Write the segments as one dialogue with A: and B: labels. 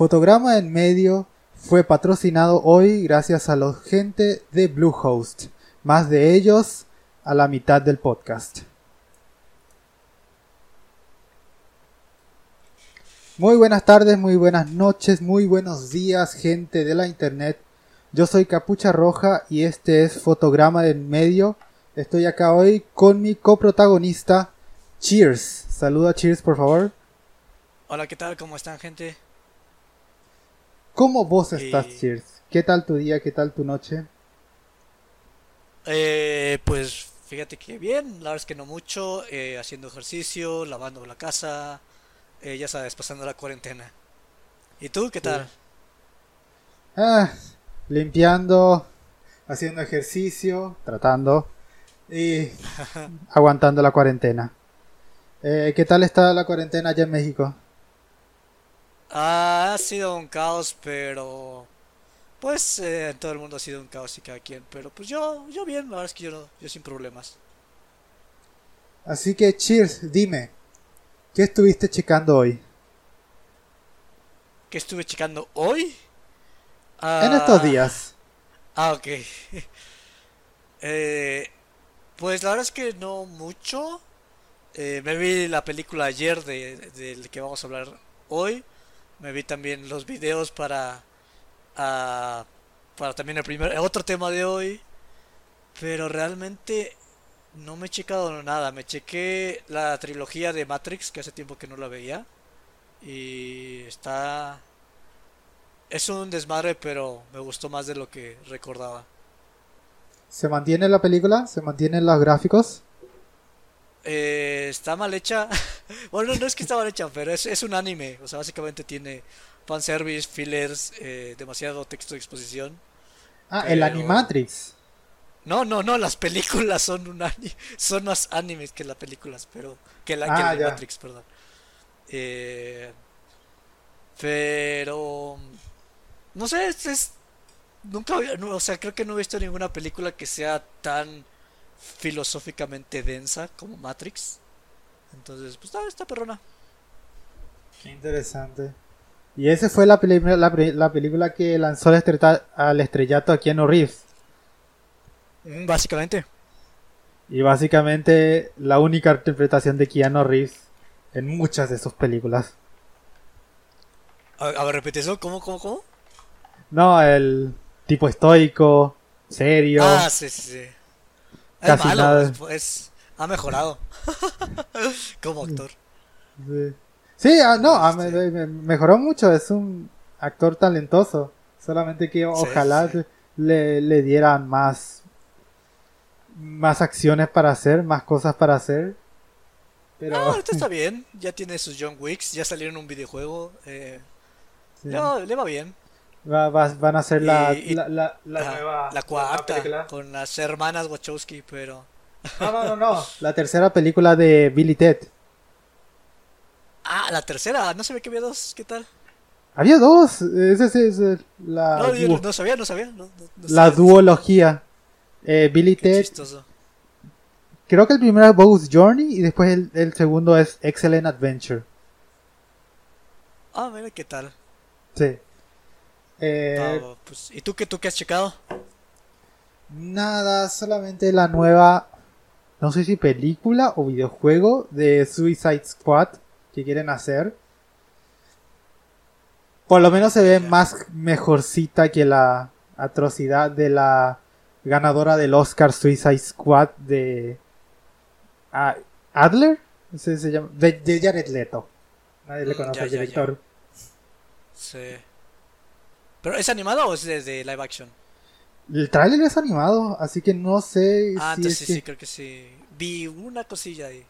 A: Fotograma en medio fue patrocinado hoy gracias a la gente de Bluehost, más de ellos a la mitad del podcast. Muy buenas tardes, muy buenas noches, muy buenos días, gente de la internet. Yo soy Capucha Roja y este es Fotograma en medio. Estoy acá hoy con mi coprotagonista, Cheers. Saluda Cheers, por favor.
B: Hola, ¿qué tal? ¿Cómo están, gente?
A: ¿Cómo vos estás, Cheers? ¿Qué tal tu día? ¿Qué tal tu noche?
B: Eh, pues fíjate que bien, la verdad es que no mucho, eh, haciendo ejercicio, lavando la casa, eh, ya sabes, pasando la cuarentena. ¿Y tú qué tal?
A: Ah, limpiando, haciendo ejercicio, tratando y aguantando la cuarentena. Eh, ¿Qué tal está la cuarentena allá en México?
B: Ha sido un caos, pero pues eh, todo el mundo ha sido un caos y cada quien. Pero pues yo, yo bien, la verdad es que yo, no, yo sin problemas.
A: Así que, Cheers, dime, ¿qué estuviste checando hoy?
B: ¿Qué estuve checando hoy?
A: en estos días.
B: Ah, ok. eh, pues la verdad es que no mucho. Eh, me vi la película ayer de, de, que vamos a hablar hoy. Me vi también los videos para uh, para también el primer otro tema de hoy. Pero realmente no me he checado nada. Me chequé la trilogía de Matrix que hace tiempo que no la veía y está es un desmadre, pero me gustó más de lo que recordaba.
A: ¿Se mantiene la película? ¿Se mantienen los gráficos?
B: Eh, está mal hecha. bueno, no es que está mal hecha, pero es, es un anime. O sea, básicamente tiene fanservice, fillers, eh, demasiado texto de exposición.
A: Ah, el Animatrix.
B: No, no, no, las películas son un son más animes que las películas, pero que la que
A: Ah,
B: el
A: ya.
B: Animatrix, perdón. Eh, pero no sé, es, es- nunca había- no, o sea, creo que no he visto ninguna película que sea tan filosóficamente densa como Matrix. Entonces, pues está, está perrona.
A: Qué interesante. Y esa fue la, la, la película que lanzó al, estrellato a Keanu Reeves.
B: Mm, Básicamente.
A: Y básicamente la única interpretación de Keanu Reeves en muchas de sus películas.
B: A, a ver, repite eso, ¿cómo, cómo, cómo?
A: No, el tipo estoico, serio.
B: Ah, sí, sí, sí. Es
A: Casi
B: malo,
A: nada.
B: es- es- ha mejorado como actor.
A: Sí, Sí, ah, no, ah, me- me- mejoró mucho. Es un actor talentoso. Solamente que ojalá
B: sí.
A: Le, le dieran más, más acciones para hacer, más cosas para hacer. Pero
B: No, ahorita está bien, ya tiene sus John Wicks, ya salieron un videojuego, eh,
A: sí.
B: le, va, le va bien.
A: Va- va- van a hacer la,
B: Y-
A: la, la, la
B: Ajá,
A: nueva
B: la cuarta,
A: película.
B: con las hermanas Wachowski, pero...
A: No, no, no, no. La tercera película de Billy Ted.
B: Ah, la tercera, no sabía que había dos, ¿qué tal?
A: Había dos. Esa es, es, la,
B: No, yo no sabía, no sabía. No, no- no
A: la duología. Eh, Billy
B: Qué
A: Ted.
B: chistoso.
A: Creo que el primero es Bogus Journey y después el, el segundo es Excellent Adventure.
B: Ah, mira qué tal.
A: Sí. Eh,
B: Ah, pues, ¿Y tú qué, tú qué has checado?
A: Nada, solamente la nueva, no sé si película o videojuego de Suicide Squad que quieren hacer. Por lo menos se ve más mejorcita que la atrocidad de la ganadora del Oscar Suicide Squad de ah, Adler, Ese se llama, de, de Jared Leto. Nadie le
B: Mm,
A: conoce al
B: ya.
A: director.
B: Sí. ¿Pero es animado o es de, de live action?
A: El tráiler es animado, así que no sé
B: Ah,
A: si
B: entonces
A: es
B: sí,
A: que-
B: sí, creo que sí. Vi una cosilla ahí.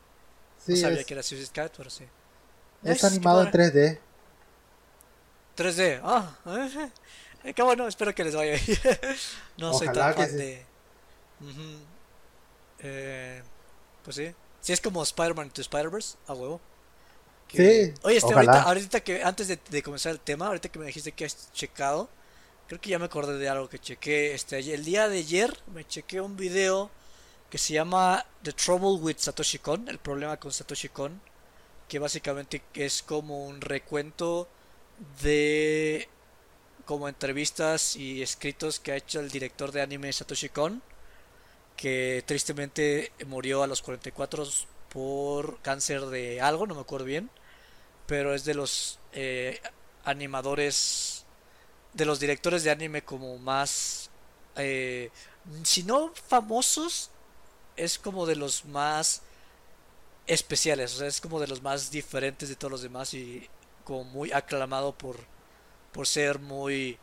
A: sí,
B: no sabía
A: es,
B: que era Suicide Squad, pero sí.
A: es animado en
B: padre.
A: 3D.
B: 3D. Ah, eh, qué bueno, espero que les vaya bien. no soy tan fan
A: sí.
B: de. Eh, pues sí. Si es como Spider-Man to Spider-Verse, a huevo. Que-
A: Sí,
B: Oye, este, ahorita, ahorita que antes de, de comenzar el tema, ahorita que me dijiste que has checado, creo que ya me acordé de algo que chequé. Este, el día de ayer me chequé un video que se llama The Trouble with Satoshi Kon, el problema con Satoshi Kon, que básicamente es como un recuento de como entrevistas y escritos que ha hecho el director de anime Satoshi Kon, que tristemente murió a los 44 por cáncer de algo, no me acuerdo bien, pero es de los eh, animadores, de los directores de anime como más, eh, si no famosos, es como de los más especiales, o sea, es como de los más diferentes de todos los demás y como muy aclamado por, por ser muy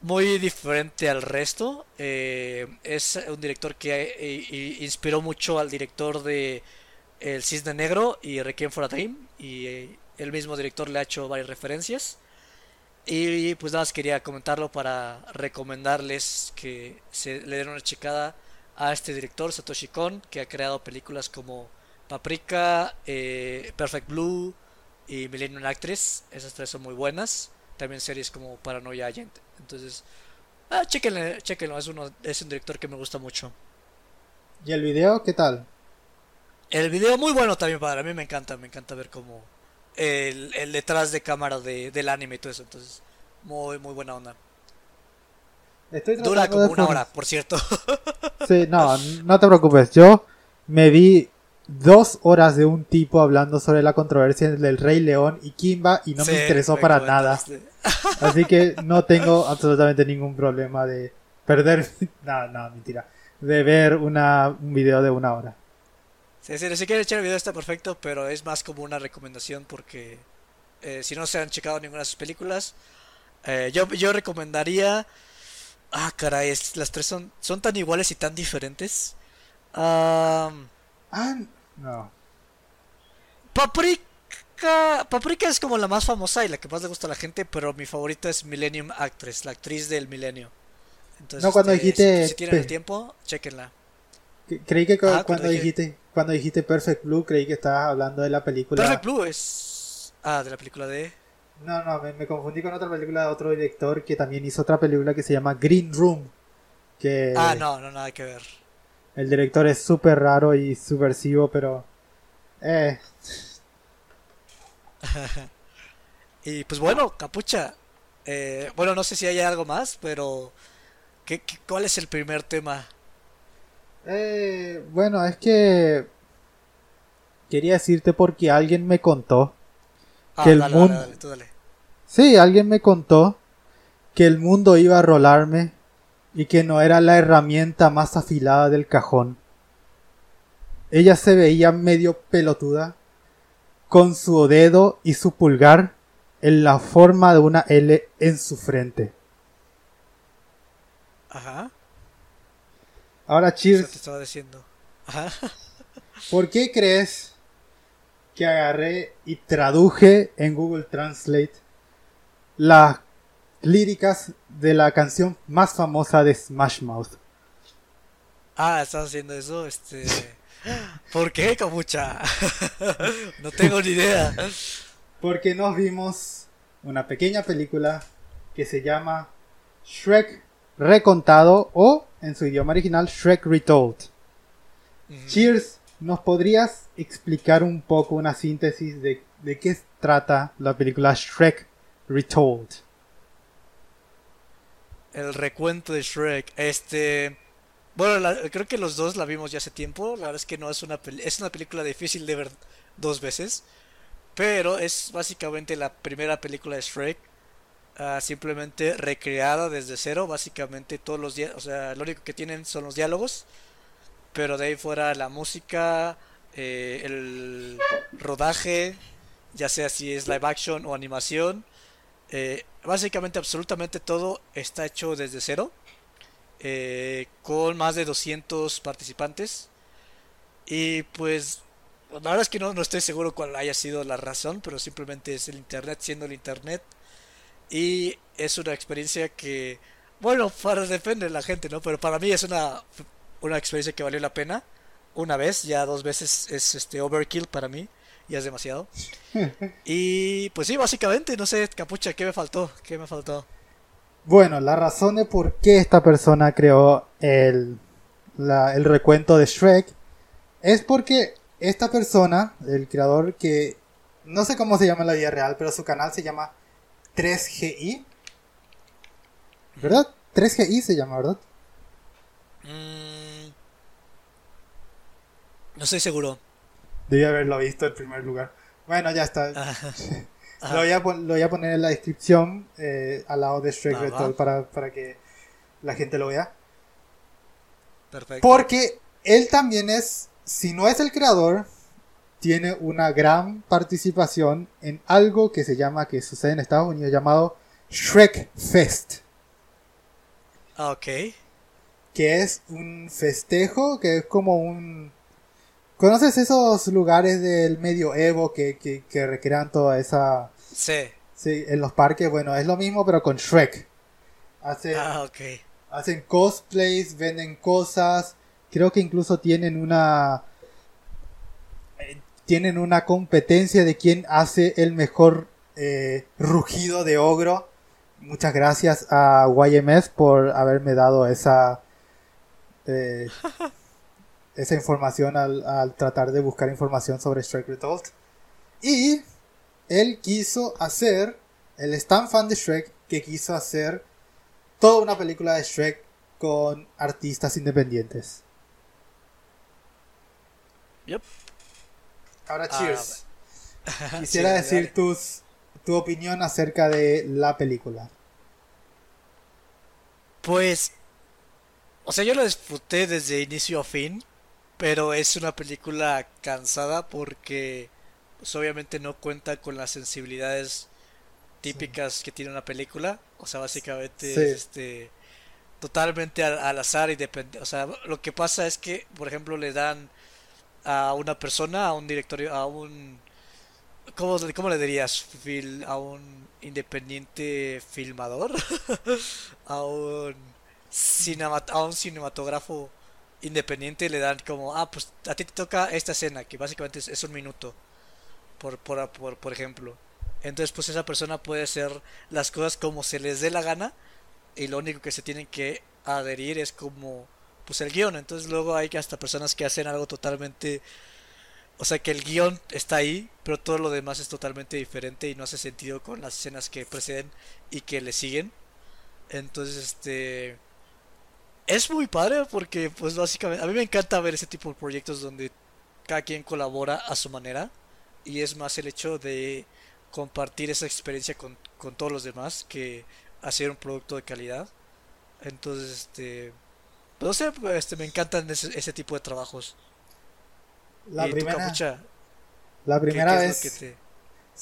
B: muy diferente al resto. Eh, es un director que inspiró mucho al director de El Cisne Negro y Requiem for a Dream. Y eh, el mismo director le ha hecho varias referencias. Y pues nada más quería comentarlo para recomendarles que se le den una checada a este director, Satoshi Kon, que ha creado películas como Paprika, Perfect Blue y Millennium Actress. Esas tres son muy buenas. También series como Paranoia Agent. Entonces, ah, chequenlo, es un director que me gusta mucho.
A: ¿Y el video qué tal?
B: El video muy bueno también para mí me encanta, me encanta ver como el, el detrás de cámara de, del anime y todo eso, entonces muy muy buena onda. Dura como una hora, por cierto.
A: Sí, no, no te preocupes, yo me vi dos horas de un tipo hablando sobre la controversia del Rey León y Kimba y no me interesó para nada. Así que no tengo absolutamente ningún problema de perder. No, no, mentira. De ver una, un video de una hora.
B: Sí, sí, si quieren echar el video está perfecto, pero es más como una recomendación porque eh, si no se han checado ninguna de sus películas, eh, yo, yo recomendaría. Ah, caray, las tres son, son tan iguales y tan diferentes. ah, no. Paprika Paprika. es como la más famosa y la que más le gusta a la gente, pero mi favorita es Millennium Actress, la actriz del milenio. Entonces, no, cuando este, dijiste. Si, tienen el tiempo, chequenla.
A: Creí que cuando, dijiste cuando dijiste Perfect Blue, creí que estabas hablando de la película.
B: Perfect Blue es. Ah, de la película de.
A: No, no, me, confundí con otra película de otro director que también hizo otra película que se llama Green Room. Que...
B: Ah, no, no, nada que ver.
A: El director es súper raro y subversivo, pero... Eh.
B: y pues bueno, capucha. Eh, bueno, no sé si hay algo más, pero... ¿qué, cuál es el primer tema?
A: Eh, bueno, es que... Quería decirte porque alguien me contó ah, que el mundo... Sí, alguien me contó que el mundo iba a rolarme y que no era la herramienta más afilada del cajón. Ella se veía medio pelotuda, con su dedo y su pulgar en la forma de una L en su frente. Ajá. Ahora, Cheers. te estaba diciendo. Ajá. ¿Por qué crees que agarré y traduje en Google Translate la líricas de la canción más famosa de Smash Mouth.
B: Ah, estás haciendo eso, este... ¿Por qué, Camucha? no tengo ni idea.
A: Porque nos vimos una pequeña película que se llama Shrek Recontado o, en su idioma original, Shrek Retold. Cheers, ¿nos podrías explicar un poco una síntesis de, de qué trata la película Shrek Retold?
B: el recuento de Shrek. Este. Bueno, creo que los dos la vimos ya hace tiempo. La verdad es que no es una es una película difícil de ver dos veces. Pero es básicamente la primera película de Shrek. Ah, simplemente recreada desde cero. Básicamente todos los días. O sea, lo único que tienen son los diálogos. Pero de ahí fuera la música. Eh, el rodaje. Ya sea si es live action o animación. Eh, básicamente absolutamente todo está hecho desde cero. Eh, con más de 200 participantes. Y pues la verdad es que no, no estoy seguro cuál haya sido la razón, pero simplemente es el Internet siendo el Internet. Y es una experiencia que, bueno, para depende de la gente, ¿no? Pero para mí es una, una experiencia que valió la pena. Una vez, ya dos veces es este overkill para mí ya es demasiado. y pues sí, básicamente, no sé, capucha, ¿qué me faltó? ¿Qué me faltó?
A: Bueno, la razón de por qué esta persona creó el, el recuento de Shrek es porque esta persona, el creador que no sé cómo se llama en la vida real, pero su canal se llama 3GI. ¿Verdad? 3GI se llama, ¿verdad?
B: Mm, no estoy seguro.
A: Debí haberlo visto en primer lugar. Bueno, ya está. lo, voy a lo, voy a poner en la descripción eh, al lado de Shrek Retold para, para que la gente lo vea.
B: Perfecto.
A: Porque él también es, si no es el creador, tiene una gran participación en algo que se llama, que sucede en Estados Unidos, llamado Shrek Fest.
B: Ah, ok.
A: Que es un festejo, que es como un... ¿Conoces esos lugares del medioevo que, que, que recrean toda esa...
B: Sí.
A: Sí, en los parques, bueno, es lo mismo pero con Shrek.
B: Hacen, ah, ok.
A: Hacen cosplays, venden cosas, creo que incluso tienen una tienen una competencia de quién hace el mejor eh, rugido de ogro. Muchas gracias a YMS por haberme dado esa eh, esa información al, tratar de buscar información sobre Shrek Retold. Y él quiso hacer, él es tan fan de Shrek que quiso hacer toda una película de Shrek con artistas independientes.
B: Yep.
A: Ahora, ah, cheers. Quisiera decir tus, tu opinión acerca de la película.
B: Pues, o sea, yo la disfruté desde inicio a fin, pero es una película cansada porque, pues, obviamente no cuenta con las sensibilidades típicas que tiene una película. O sea, básicamente este totalmente al, azar y depende. O sea, lo que pasa es que, por ejemplo, le dan a una persona, a un directorio, a un... ¿Cómo, cómo le dirías? a un independiente filmador, a un, a un cinematógrafo independiente le dan como, ah, pues a ti te toca esta escena, que básicamente es, un minuto, por, por, por, por ejemplo. Entonces, pues esa persona puede hacer las cosas como se les dé la gana y lo único que se tienen que adherir es como pues el guion. Entonces luego hay hasta personas que hacen algo totalmente... O sea que el guion está ahí, pero todo lo demás es totalmente diferente y no hace sentido con las escenas que preceden y que le siguen. Entonces, este... Es muy padre porque, pues básicamente, a mí me encanta ver ese tipo de proyectos donde cada quien colabora a su manera. Y es más el hecho de compartir esa experiencia con, con todos los demás que hacer un producto de calidad. Entonces, este no sé, este, me encantan ese, tipo de trabajos.
A: La primera, la primera vez...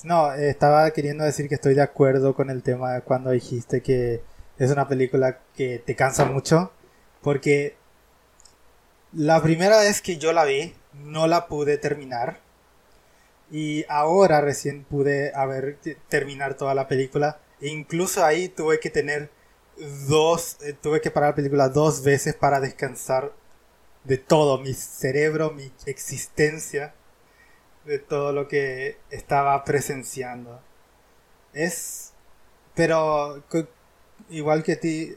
A: No, estaba queriendo decir que estoy de acuerdo con el tema de cuando dijiste que es una película que te cansa mucho. Porque la primera vez que yo la vi, no la pude terminar. Y ahora recién pude haber terminar toda la película. E incluso ahí tuve que tener dos, eh, tuve que parar la película dos veces para descansar de todo, mi cerebro, mi existencia, de todo lo que estaba presenciando. Es, pero igual que ti,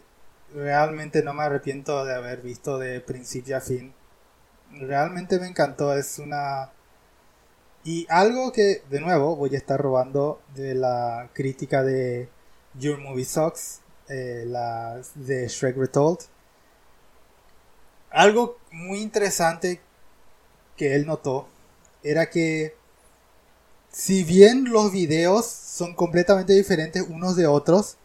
A: realmente no me arrepiento de haber visto de principio a fin. Realmente me encantó, es una... Y algo que, de nuevo, voy a estar robando de la crítica de Your Movie Sucks, eh, de Shrek Retold. Algo muy interesante que él notó era que si bien los videos son completamente diferentes unos de otros,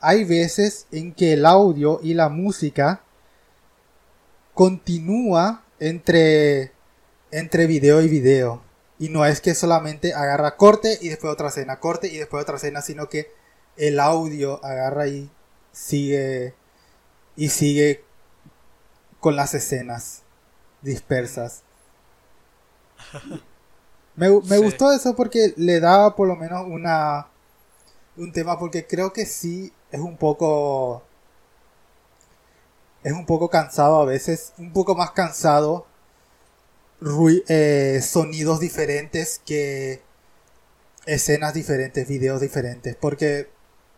A: hay veces en que el audio y la música continúa entre entre video y video. Y no es que solamente agarra corte y después otra escena, corte y después otra escena, sino que el audio agarra y sigue y sigue con las escenas dispersas. Me, gustó eso porque le daba por lo menos una un tema porque creo que sí es un poco es un poco cansado a veces, un poco más cansado eh, sonidos diferentes que escenas diferentes, videos diferentes, porque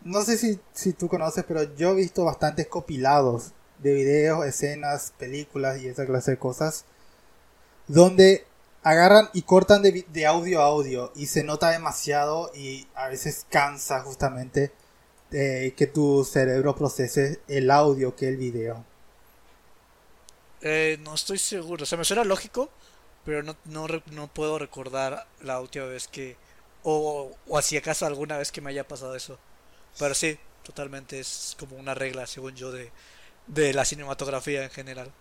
A: no sé si, si tú conoces, pero yo he visto bastantes copilados de videos, escenas, películas y esa clase de cosas, donde agarran y cortan de, audio a audio y se nota demasiado y a veces cansa justamente eh, que tu cerebro procese el audio que el video.
B: Eh, no estoy seguro, o sea, me suena lógico, pero no, no, puedo recordar la última vez que... O, o si acaso alguna vez que me haya pasado eso. Pero sí, totalmente es como una regla, según yo, de, de la cinematografía en general.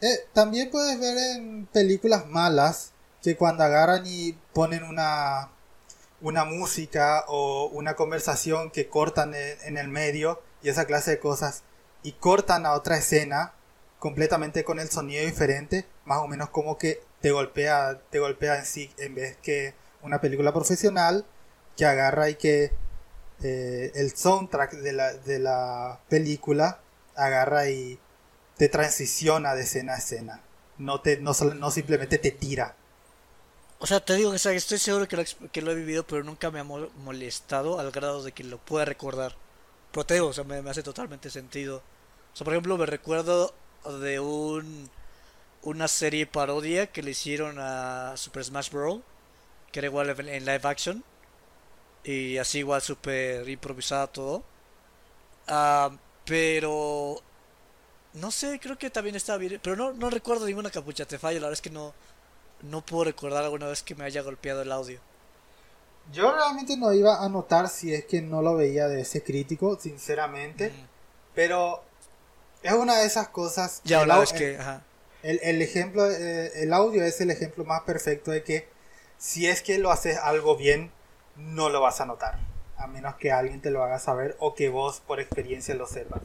A: Eh, también puedes ver en películas malas que cuando agarran y ponen una, una música o una conversación que cortan en, el medio y esa clase de cosas y cortan a otra escena completamente con el sonido diferente, más o menos como que te golpea, te golpea en sí en vez que una película profesional que agarra y que eh, el soundtrack de la, de la película agarra y te transiciona de escena a escena. No, te, no, no simplemente te tira.
B: O sea, te digo que estoy seguro que lo, que lo, he vivido, pero nunca me ha molestado al grado de que lo pueda recordar. Pero o sea, me, hace totalmente sentido. O sea, por ejemplo, me recuerdo de un una serie parodia que le hicieron a Super Smash Bros. Que era igual en live action. Y así igual super improvisada todo. Ah, pero no sé, creo que también estaba bien. Pero no, no recuerdo ninguna capucha, te fallo. La verdad es que no, no puedo recordar alguna vez que me haya golpeado el audio.
A: Yo realmente no iba a notar si es que no lo veía de ese crítico, sinceramente. Pero es una de esas cosas.
B: Ya, la vez que.
A: El, el, ejemplo, eh, el audio es el ejemplo más perfecto de que si es que lo haces algo bien, no lo vas a notar. A menos que alguien te lo haga saber o que vos por experiencia lo sepas.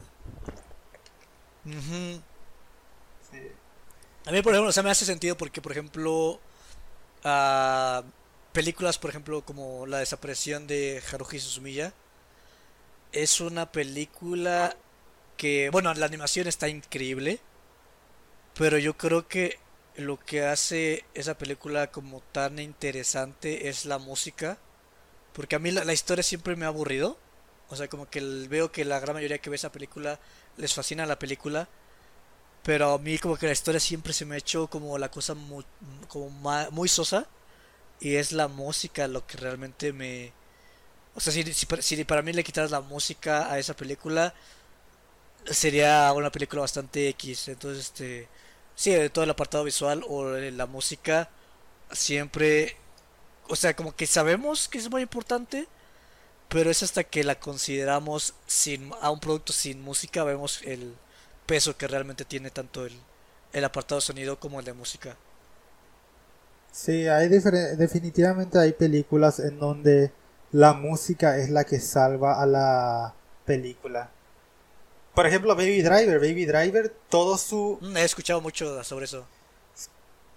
B: A mí, por ejemplo, o sea, me hace sentido porque, por ejemplo, uh, películas, por ejemplo, como La desaparición de Haruhi Suzumiya, es una película que, bueno, la animación está increíble, pero yo creo que lo que hace esa película como tan interesante es la música, porque a mí la, la historia siempre me ha aburrido, o sea, como que veo que la gran mayoría que ve esa película les fascina la película. Pero a mí como que la historia siempre se me ha hecho como la cosa muy, como muy sosa. Y es la música lo que realmente me... O sea, si, si, para mí le quitaras la música a esa película, sería una película bastante X. Entonces, este... Sí, todo el apartado visual o la música, siempre... O sea, como que sabemos que es muy importante, pero es hasta que la consideramos sin a un producto sin música vemos el peso que realmente tiene tanto el, el apartado sonido como el de música.
A: Sí, hay definitivamente hay películas en donde la música es la que salva a la película. Por ejemplo, Baby Driver, Baby Driver, todo su...
B: Mm, he escuchado mucho sobre eso.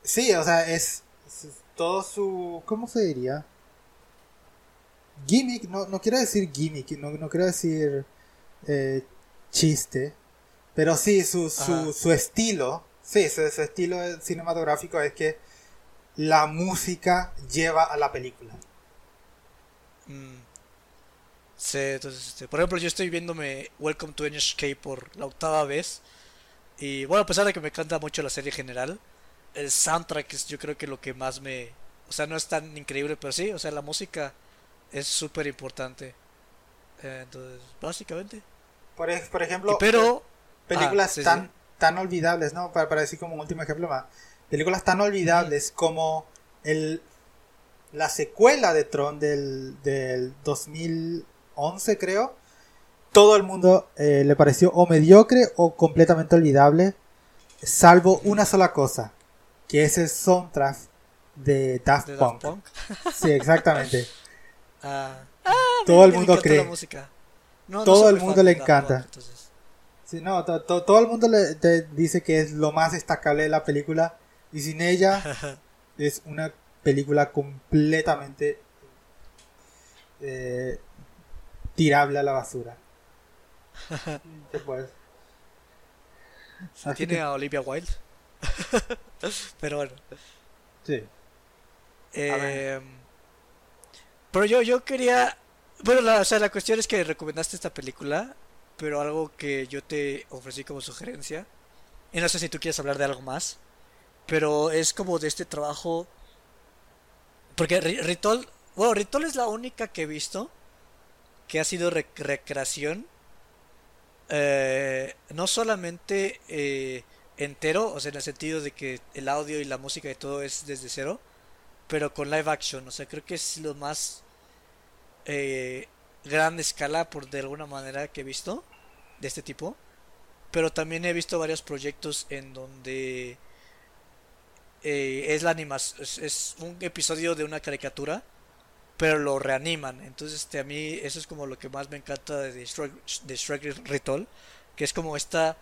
A: Sí, o sea, es todo su... ¿Cómo se diría? gimmick, no, no quiero decir gimmick, no, no quiero decir eh, chiste, pero sí, su, su, su estilo, sí, su, estilo cinematográfico es que la música lleva a la película.
B: Mm. Sí, entonces, este, por ejemplo, yo estoy viéndome Welcome to NHK por la octava vez. Y bueno, a pesar de que me encanta mucho la serie general, el soundtrack es yo creo que lo que más me... O sea, no es tan increíble, pero sí, o sea, la música es súper importante. Eh, entonces, básicamente.
A: Por, por ejemplo, pero, películas tan, tan olvidables, ¿no? Para, para, decir como un último ejemplo más. Películas tan olvidables como el, la secuela de Tron del, del 2011, creo. Todo el mundo eh, le pareció o mediocre o completamente olvidable, salvo una sola cosa, que es el soundtrack de Daft, Punk. Sí, exactamente.
B: Ah,
A: todo el mundo cree. todo el mundo le encanta. Sí, no, todo el mundo le dice que es lo más destacable de la película y sin ella es una película completamente eh, tirable a la basura.
B: Tiene a Olivia Wilde. Pero bueno.
A: Sí.
B: Eh, pero yo, yo quería... Bueno, la, o sea, la cuestión es que recomendaste esta película, pero algo que yo te ofrecí como sugerencia. Y no sé si tú quieres hablar de algo más. pero es como de este trabajo. Porque Ritol, bueno, Ritol es la única que he visto que ha sido recreación. Eh, no solamente eh, entero, o sea, en el sentido de que el audio y la música y todo es desde cero, pero con live action, o sea, creo que es lo más eh, gran escala, por de alguna manera, que he visto de este tipo. Pero también he visto varios proyectos en donde eh, es la animación, es, un episodio de una caricatura, pero lo reaniman. Entonces, este, a mí eso es como lo que más me encanta de Shrek, de Shrek Retold, que es como esta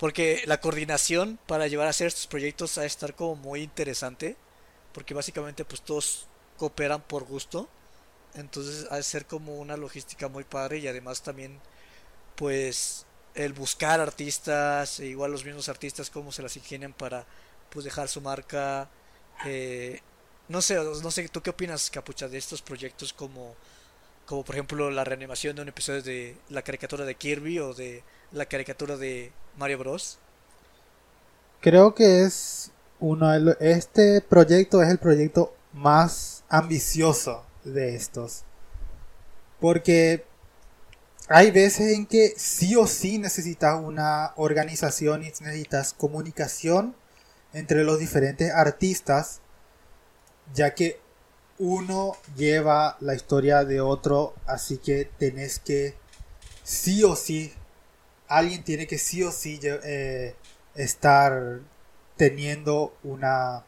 B: porque la coordinación para llevar a hacer estos proyectos ha de estar como muy interesante. Porque básicamente pues todos cooperan por gusto. Entonces ha de ser como una logística muy padre. Y además también pues el buscar artistas. E igual los mismos artistas cómo se las ingenian para pues dejar su marca. Eh, no sé, no sé, ¿tú qué opinas, Capucha, de estos proyectos como, como por ejemplo la reanimación de un episodio de la caricatura de Kirby o de la caricatura de Mario Bros.
A: Creo que es uno de este proyecto es el proyecto más ambicioso de estos. Porque hay veces en que sí o sí necesitas una organización y necesitas comunicación entre los diferentes artistas, ya que uno lleva la historia de otro, así que tenés que sí o sí alguien tiene que sí o sí eh, estar teniendo una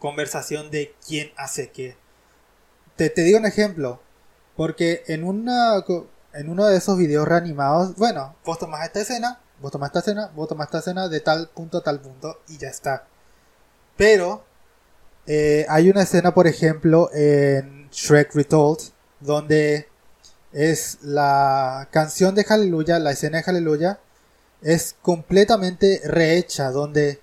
A: conversación de quién hace qué. Te, te digo un ejemplo, porque en, una, en uno de esos videos reanimados, bueno, vos tomás esta escena, vos tomás esta escena, vos tomás esta escena de tal punto a tal punto y ya está. Pero eh, hay una escena, por ejemplo, en Shrek Retold, donde es la canción de Hallelujah, la escena de Hallelujah, es completamente rehecha, donde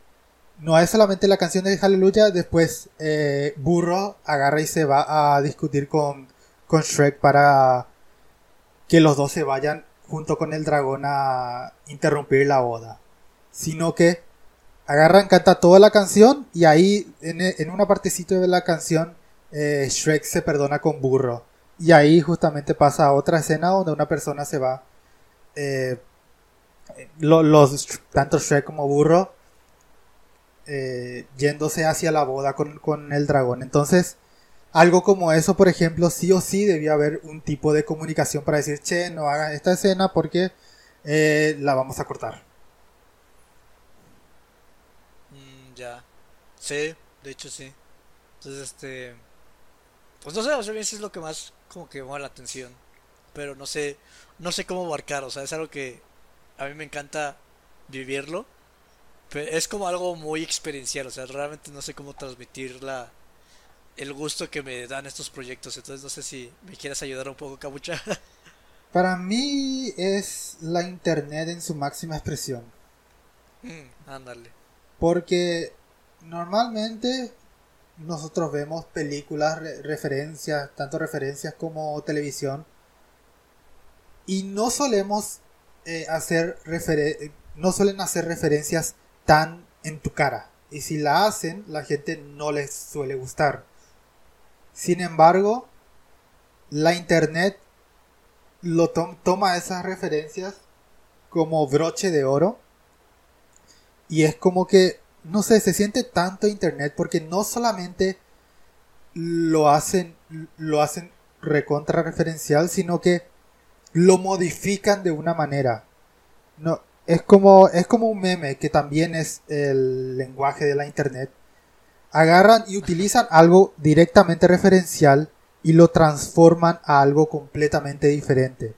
A: no es solamente la canción de Hallelujah, después eh, Burro agarra y se va a discutir con, con Shrek para que los dos se vayan junto con el dragón a interrumpir la boda. Sino que agarran, canta toda la canción y ahí en, una partecita de la canción eh, Shrek se perdona con Burro. Y ahí justamente pasa otra escena donde una persona se va. Eh, los, tanto Shrek como Burro eh, yéndose hacia la boda con, el dragón. Entonces, algo como eso, por ejemplo, sí o sí debía haber un tipo de comunicación para decir, che, no hagan esta escena porque eh, la vamos a cortar.
B: Mm, ya. Sí, de hecho sí. Entonces, este. Pues no sé, o sea, es lo que más como que llama la atención. Pero no sé, no sé cómo abarcar, o sea, es algo que a mí me encanta vivirlo. Pero es como algo muy experiencial, o sea, realmente no sé cómo transmitir la, el gusto que me dan estos proyectos. Entonces no sé si me quieres ayudar un poco, Cabucha.
A: Para mí es la internet en su máxima expresión.
B: Mm, ándale.
A: Porque normalmente nosotros vemos películas, referencias, tanto referencias como televisión, y no solemos eh, hacer no suelen hacer referencias tan en tu cara. Y si la hacen, la gente no les suele gustar. Sin embargo, la internet lo toma esas referencias como broche de oro. Y es como que no sé, se siente tanto internet porque no solamente lo hacen, lo hacen recontra referencial, sino que lo modifican de una manera. No, es como, es como un meme que también es el lenguaje de la internet. Agarran y utilizan algo directamente referencial y lo transforman a algo completamente diferente.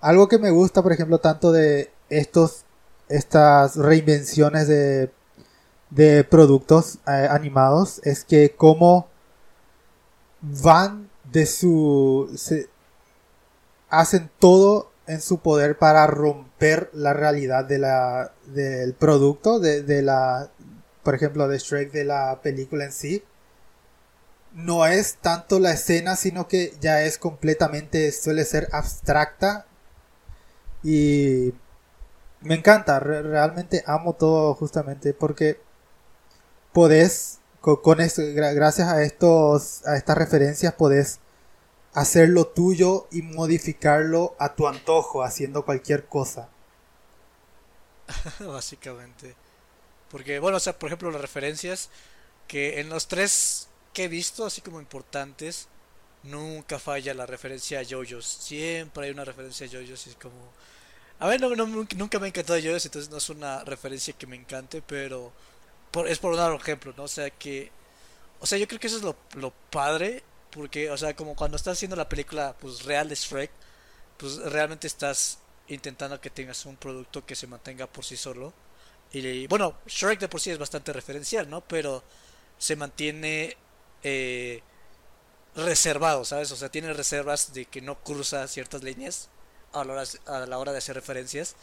A: Algo que me gusta, por ejemplo, tanto de estos, estas reinvenciones de de productos eh, animados es que como van de su se, hacen todo en su poder para romper la realidad de la del producto de, de la por ejemplo de Shrek de la película en sí. No es tanto la escena sino que ya es completamente suele ser abstracta. Y me encanta realmente amo todo justamente porque podés, con, eso, gracias a estos, a estas referencias, podés hacerlo tuyo y modificarlo a tu antojo, haciendo cualquier cosa.
B: Básicamente. Porque, bueno, o sea, por ejemplo, las referencias que en los tres que he visto, así como importantes, nunca falla la referencia a JoJo's. Siempre hay una referencia a JoJo's y es como... A ver, no, nunca me ha encantado JoJo's, entonces no es una referencia que me encante, pero es por dar un ejemplo, ¿no? O sea que... O sea, yo creo que eso es lo, lo padre, porque, o sea, como cuando estás haciendo la película pues real Shrek, pues realmente estás intentando que tengas un producto que se mantenga por sí solo. Y bueno, Shrek de por sí es bastante referencial, ¿no? Pero se mantiene eh, reservado, ¿sabes? O sea, tiene reservas de que no cruza ciertas líneas a la hora, a la hora de hacer referencias.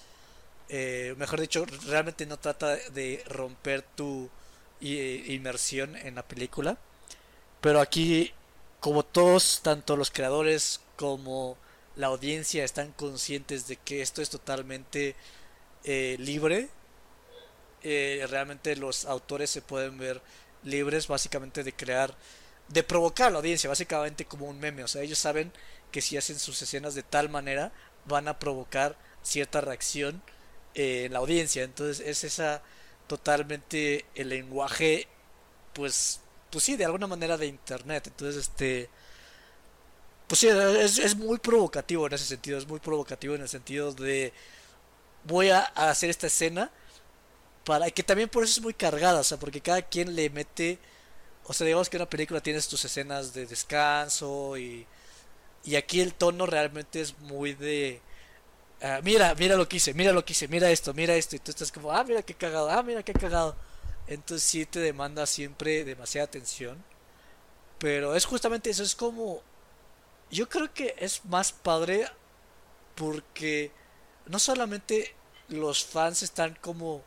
B: Eh, mejor dicho, realmente no trata de romper tu inmersión en la película. Pero aquí, como todos, tanto los creadores como la audiencia están conscientes de que esto es totalmente eh, libre, eh, realmente los autores se pueden ver libres básicamente de crear, de provocar a la audiencia, básicamente como un meme. O sea, ellos saben que si hacen sus escenas de tal manera van a provocar cierta reacción eh, en la audiencia. Entonces es esa totalmente el lenguaje, pues, pues sí, de alguna manera de internet. Entonces, este, pues sí, es, es muy provocativo en ese sentido, es muy provocativo en el sentido de voy a hacer esta escena para que también por eso es muy cargada, o sea, porque cada quien le mete, o sea, digamos que una película tienes tus escenas de descanso y y aquí el tono realmente es muy de ah, mira, mira lo que hice, mira lo que hice, mira esto, mira esto y tú estás como, ah, mira qué cagado, ah, mira qué cagado. Entonces sí te demanda siempre demasiada atención. Pero es justamente eso, es como yo creo que es más padre porque no solamente los fans están como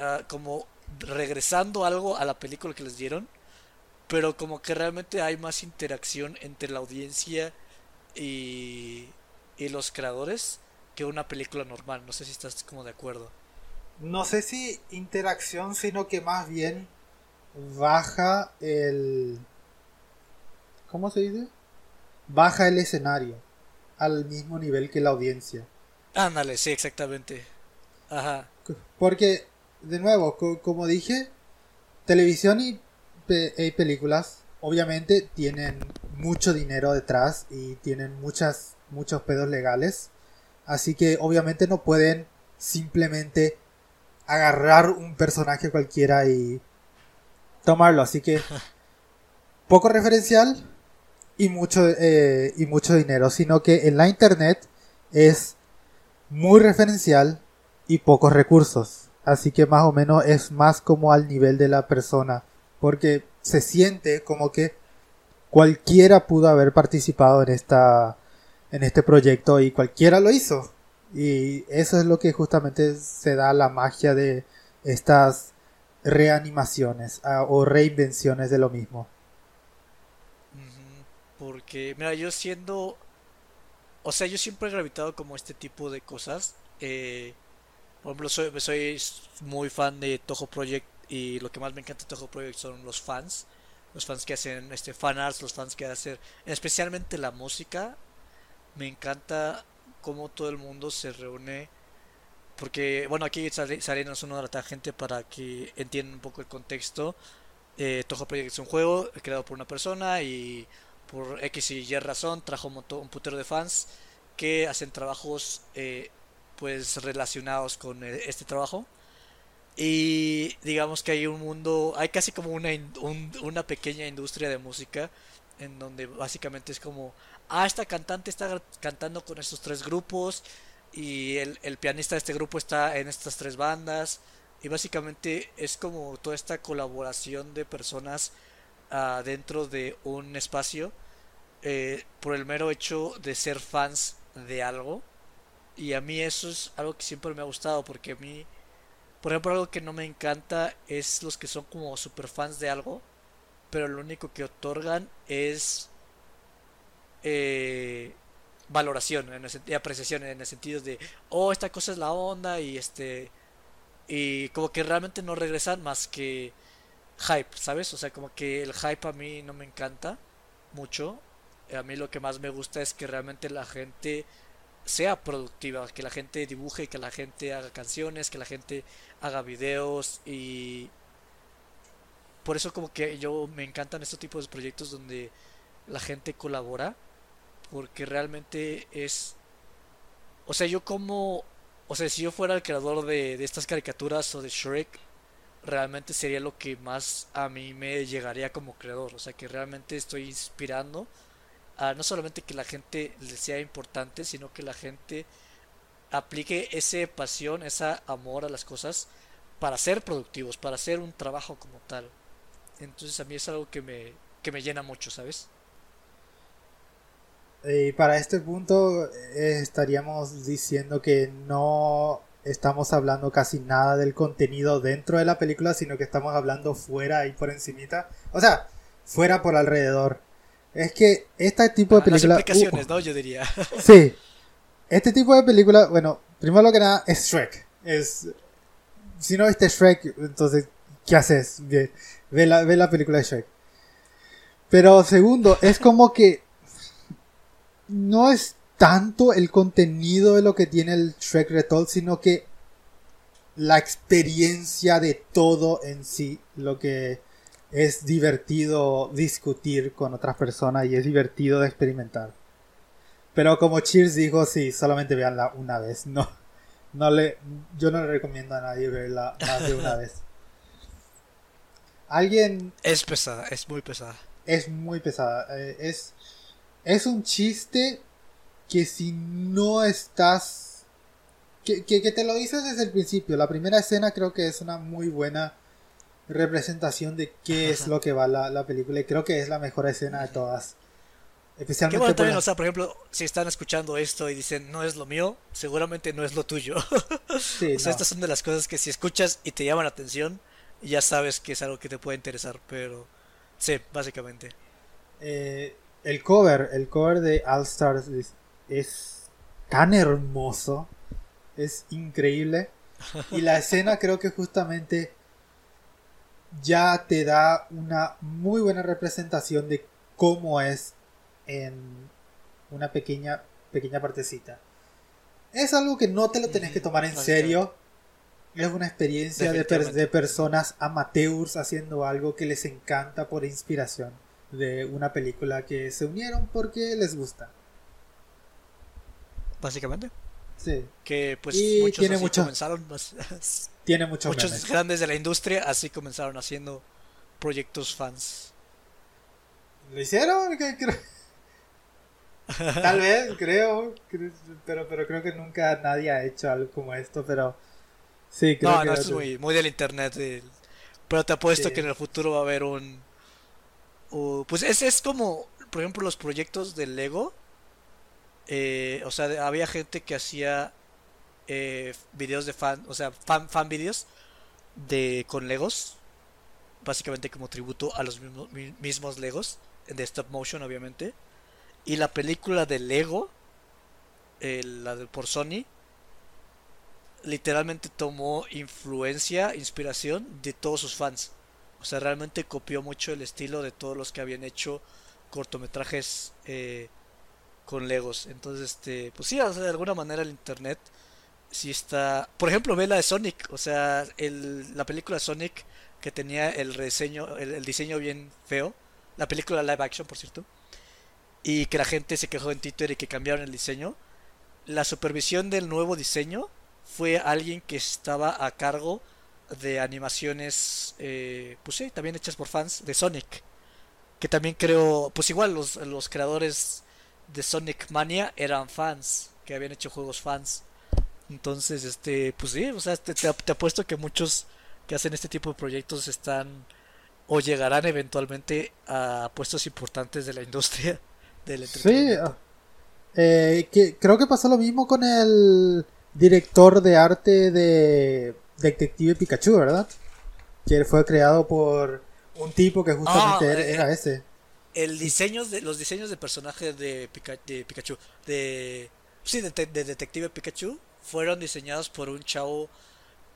B: Ah, como regresando algo a la película que les dieron, pero como que realmente hay más interacción entre la audiencia y, y los creadores que una película normal. No sé si estás como de acuerdo.
A: No sé si interacción, sino que más bien baja el... ¿Cómo se dice? Baja el escenario al mismo nivel que la audiencia.
B: Ándale, sí, exactamente. Ajá.
A: Porque, de nuevo, como dije, televisión y, películas obviamente tienen mucho dinero detrás y tienen muchas, muchos pedos legales. Así que obviamente no pueden simplemente agarrar un personaje cualquiera y tomarlo. Así que poco referencial y mucho, eh, y mucho dinero. Sino que en la internet es muy referencial y pocos recursos. Así que más o menos es más como al nivel de la persona. Porque se siente como que cualquiera pudo haber participado en esta en este proyecto y cualquiera lo hizo. Y eso es lo que justamente se da la magia de estas reanimaciones ah, o reinvenciones de lo mismo.
B: Porque, mira, yo siendo... O sea, yo siempre he gravitado como este tipo de cosas. Eh, por ejemplo, soy, soy muy fan de Toho Project y lo que más me encanta de Toho Project son los fans. Los fans que hacen este fan arts, los fans que hacen especialmente la música. Me encanta cómo todo el mundo se reúne. Porque, bueno, aquí saliendo uno de la gente para que entiendan un poco el contexto. Eh, Toho Project es un juego creado por una persona y por X y Y razón trajo un, un putero de fans que hacen trabajos eh, pues relacionados con e, este trabajo. Y digamos que hay un mundo, hay casi como una, una pequeña industria de música en donde básicamente es como, ah, esta cantante está cantando con estos tres grupos y el, el pianista de este grupo está en estas tres bandas. Y básicamente es como toda esta colaboración de personas uh, dentro de un espacio eh, por el mero hecho de ser fans de algo. Y a mí eso es algo que siempre me ha gustado porque a mí, por ejemplo, algo que no me encanta es los que son como super fans de algo, pero lo único que otorgan es eh, valoración en y apreciación en el sentido de, oh, esta cosa es la onda y este y como que realmente no regresan más que hype, ¿sabes? O sea, como que el hype a mí no me encanta mucho. A mí lo que más me gusta es que realmente la gente sea productiva, que la gente dibuje, que la gente haga canciones, que la gente haga videos y por eso como que yo me encantan estos tipos de proyectos donde la gente colabora porque realmente es o sea, yo como o sea, si yo fuera el creador de, estas caricaturas o de Shrek realmente sería lo que más a mí me llegaría como creador, o sea, que realmente estoy inspirando no solamente que la gente le sea importante, sino que la gente aplique ese pasión, ese amor a las cosas para ser productivos, para hacer un trabajo como tal. Entonces a mí es algo que me, que me llena mucho, ¿sabes?
A: Y para este punto eh, estaríamos diciendo que no estamos hablando casi nada del contenido dentro de la película, sino que estamos hablando fuera y por encimita. O sea, fuera por alrededor. Es que este tipo de película.
B: Las explicaciones, ¿no? Yo diría.
A: Sí. Este tipo de película, bueno, primero que nada, es Shrek. Es. Si no viste Shrek, entonces, ¿qué haces? Ve, la, ve la película de Shrek. Pero segundo, es como que. No es tanto el contenido de lo que tiene el Shrek Retold, sino que la experiencia de todo en sí, lo que es divertido discutir con otras personas y es divertido de experimentar. Pero como Cheers dijo, sí, solamente veanla una vez. No, no le, yo no le recomiendo a nadie verla más de una vez. Alguien.
B: Es pesada, es muy pesada.
A: Es muy pesada. Eh, es, es un chiste que si no estás. Que, que, que te lo dices desde el principio. La primera escena creo que es una muy buena representación de qué es lo que va la, la, película y creo que es la mejor escena de todas.
B: Especialmente bueno, también, o sea, por ejemplo, si están escuchando esto y dicen no es lo mío, seguramente no es lo tuyo. Sí, o sea, estas son de las cosas que si escuchas y te llaman la atención, ya sabes que es algo que te puede interesar, pero sí, básicamente.
A: Eh, el cover, el cover de All Stars es, es tan hermoso, es increíble. Y la escena creo que justamente ya te da una muy buena representación de cómo es en una pequeña, pequeña partecita. Es algo que no te lo tenés que tomar en serio. Es una experiencia de, de, personas amateurs haciendo algo que les encanta por inspiración de una película que se unieron porque les gusta.
B: Básicamente.
A: Sí.
B: Que pues muchos tiene mucho, comenzaron
A: tiene muchos
B: muchos grandes de la industria así comenzaron haciendo proyectos fans.
A: ¿Lo hicieron? Tal vez, creo, pero pero creo que nunca nadie ha hecho algo como esto, pero sí, creo
B: no,
A: que
B: no, es muy, muy del internet, pero te apuesto que en el futuro va a haber un pues ese es como, por ejemplo, los proyectos de Lego eh, o sea, había gente que hacía eh, videos de fan, o sea, fan, fan videos de, con Legos, básicamente como tributo a los mismos, mismos Legos, de stop motion obviamente. Y la película de Lego, eh, la de por Sony, literalmente tomó influencia, inspiración de todos sus fans. O sea, realmente copió mucho el estilo de todos los que habían hecho cortometrajes eh, con Legos. Entonces, este, pues sí, de alguna manera el internet sí está. Por ejemplo, ve la de Sonic, o sea, el, la película Sonic que tenía el reseño, el, diseño bien feo, la película live action, por cierto, y que la gente se quejó en Twitter y que cambiaron el diseño. La supervisión del nuevo diseño fue alguien que estaba a cargo de animaciones, eh, pues sí, también hechas por fans de Sonic. Que también creo, pues igual los, los creadores de Sonic Mania eran fans, que habían hecho juegos fans. Entonces, este, pues sí, o sea, te, te, apuesto que muchos que hacen este tipo de proyectos están o llegarán eventualmente a puestos importantes de la industria del entretenimiento.
A: Sí, eh, que, creo que pasó lo mismo con el director de arte de Detective Pikachu, ¿verdad? Que fue creado por un tipo que justamente ah, era eh, ese
B: el diseño de los diseños de personajes de, de Pikachu de sí de, Detective Pikachu fueron diseñados por un chavo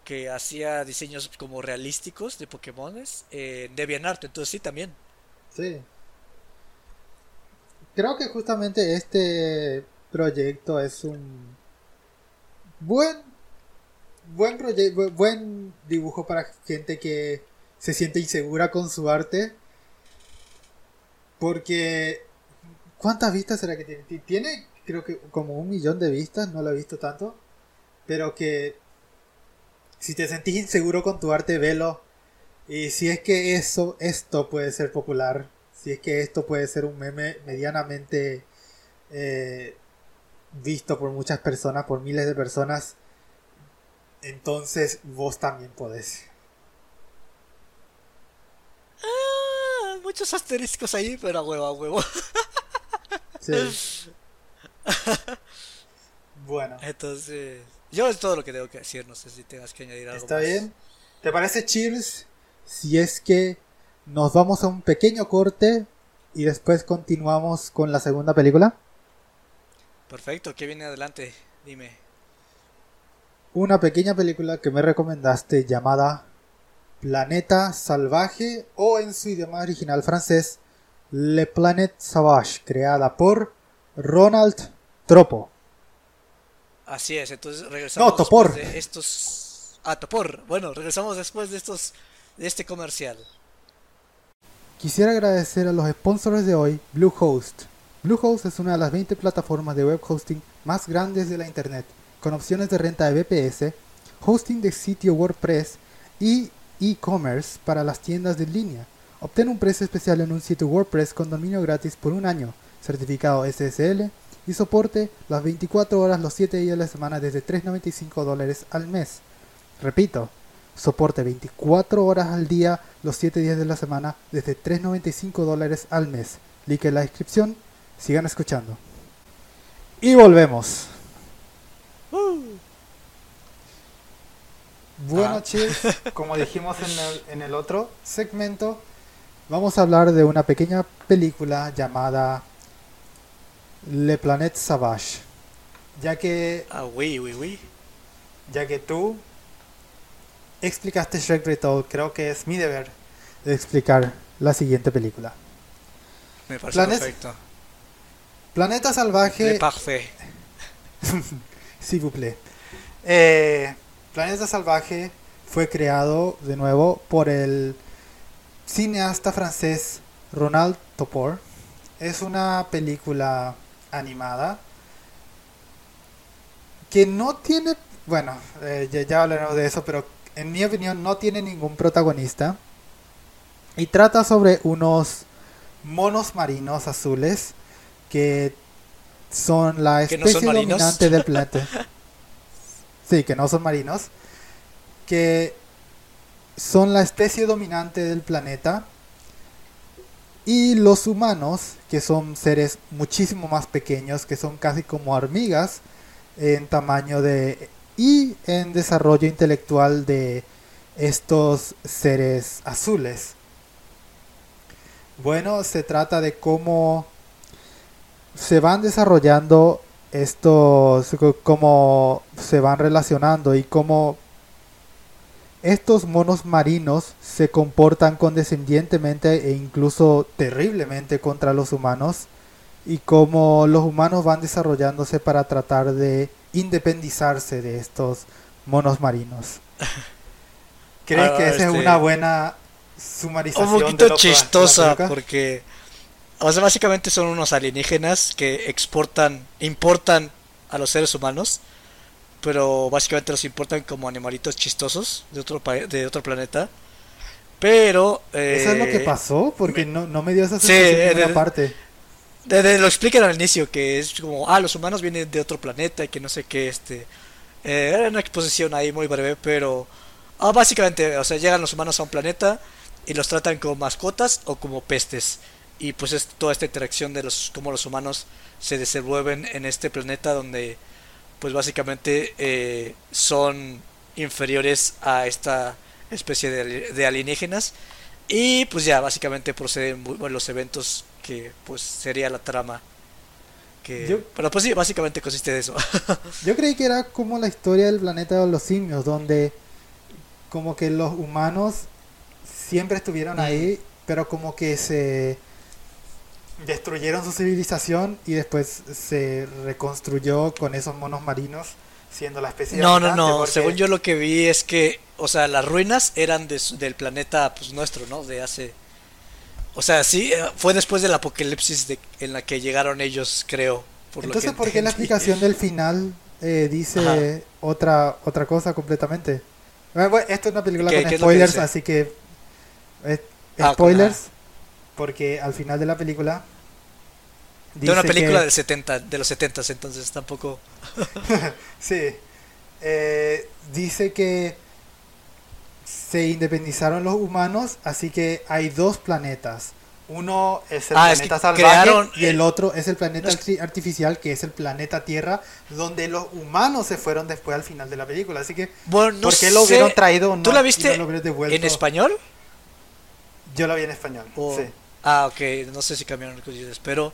B: que hacía diseños como realísticos de Pokémones en DeviantArt, entonces sí también.
A: Sí. Creo que justamente este proyecto es un buen buen buen dibujo para gente que se siente insegura con su arte. Porque ¿cuántas vistas será que tiene? Tiene creo que como un millón de vistas, no lo he visto tanto, pero que si te sentís inseguro con tu arte, velo. Y si es que eso, esto puede ser popular, si es que esto puede ser un meme medianamente eh, visto por muchas personas, por miles de personas, entonces vos también podés.
B: Ah, muchos asteriscos ahí, pero a huevo, a huevo. Sí.
A: bueno.
B: Entonces, yo es todo lo que tengo que decir, no sé si tengas que añadir algo.
A: Está bien. ¿Te parece, Cheers? Si es que nos vamos a un pequeño corte y después continuamos con la segunda película.
B: Perfecto, ¿qué viene adelante? Dime.
A: Una pequeña película que me recomendaste llamada Planeta Salvaje o en su idioma original francés Le Planète Sauvage, creada por Ronald Tropo.
B: Así es, entonces regresamos
A: no, Topor.
B: de estos... Ah, Topor. Bueno, regresamos después de estos de este comercial.
A: Quisiera agradecer a los sponsors de hoy, Bluehost. Bluehost es una de las 20 plataformas de web hosting más grandes de la internet, con opciones de renta de BPS, hosting de sitio WordPress y e-commerce para las tiendas de línea. Obtén un precio especial en un sitio WordPress con dominio gratis por un año, certificado SSL y soporte las 24 horas los 7 días de la semana desde 3.95 dólares al mes. Repito, soporte 24 horas al día los 7 días de la semana desde 3.95 dólares al mes. Link en la descripción. Sigan escuchando. Y volvemos. Uh. Bueno, ah. como dijimos en el, en el otro segmento, vamos a hablar de una pequeña película llamada Le Planète Sauvage. Ya que.
B: Ah, oui, oui, oui.
A: Ya que tú explicaste Shrek Retold, creo que es mi deber de explicar la siguiente película.
B: Me parece perfecto.
A: Planeta Salvaje.
B: parfait.
A: S'il. Eh, Planeta Salvaje fue creado de nuevo por el cineasta francés Ronald Topor. Es una película animada que no tiene, bueno, eh, ya, ya hablaremos de eso, pero en mi opinión no tiene ningún protagonista y trata sobre unos monos marinos azules que son la especie dominante del planeta. sí, que no son marinos. Que son la especie dominante del planeta. Y los humanos, que son seres muchísimo más pequeños, que son casi como hormigas en tamaño de y en desarrollo intelectual de estos seres azules. Bueno, se trata de cómo se van desarrollando estos, cómo se van relacionando y cómo estos monos marinos se comportan condescendientemente e incluso terriblemente contra los humanos y cómo los humanos van desarrollándose para tratar de independizarse de estos monos marinos. ¿Crees que esa es este, una buena sumarización?
B: Un poquito chistosa porque o sea, básicamente son unos alienígenas que exportan, importan a los seres humanos, pero básicamente los importan como animalitos chistosos de otro de otro planeta. Pero
A: eso es lo que eh, pasó porque no, no me dio esa sensación sí, parte
B: lo explican al inicio, que es como, ah, los humanos vienen de otro planeta y que no sé qué, este... Eh, era una exposición ahí muy breve, pero... Ah, básicamente, o sea, llegan los humanos a un planeta y los tratan como mascotas o como pestes. Y pues es toda esta interacción de los cómo los humanos se desenvuelven en este planeta donde pues básicamente eh, son inferiores a esta especie de, de alienígenas y pues ya básicamente proceden los eventos que pues sería la trama. Que... Pero pues sí, básicamente consiste de eso.
A: yo creí que era como la historia del planeta de los simios, donde como que los humanos siempre estuvieron ahí, pero como que se destruyeron su civilización y después se reconstruyó con esos monos marinos siendo la especie
B: no no no según yo lo que vi es que o sea las ruinas eran del planeta pues nuestro no de hace o sea sí eh, fue después del apocalipsis de, en la que llegaron ellos creo
A: entonces por qué la explicación del final eh, dice otra otra cosa completamente bueno, esto es una película con spoilers así que eh, ah, spoilers porque al final de la película
B: de una película del 70, de los 70 entonces tampoco.
A: Sí eh, dice que se independizaron los humanos así que hay dos planetas. Uno es el ah, planeta salvaje y el otro es el planeta artificial que es el planeta Tierra donde los humanos se fueron después al final de la película. Así que
B: bueno, ¿por qué lo hubieron traído ¿tú la viste en español?
A: yo la vi en español sí
B: Ah, ok, no sé si cambiaron cosas, pero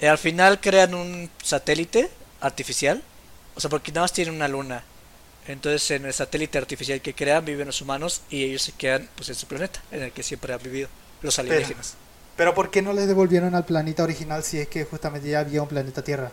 B: eh, al final crean un satélite artificial. O sea, porque nada más tienen una luna. Entonces en el satélite artificial que crean viven los humanos y ellos se quedan pues en su planeta, en el que siempre han vivido los alienígenas.
A: Pero, ¿por qué no les devolvieron al planeta original si es que justamente ya había un planeta Tierra?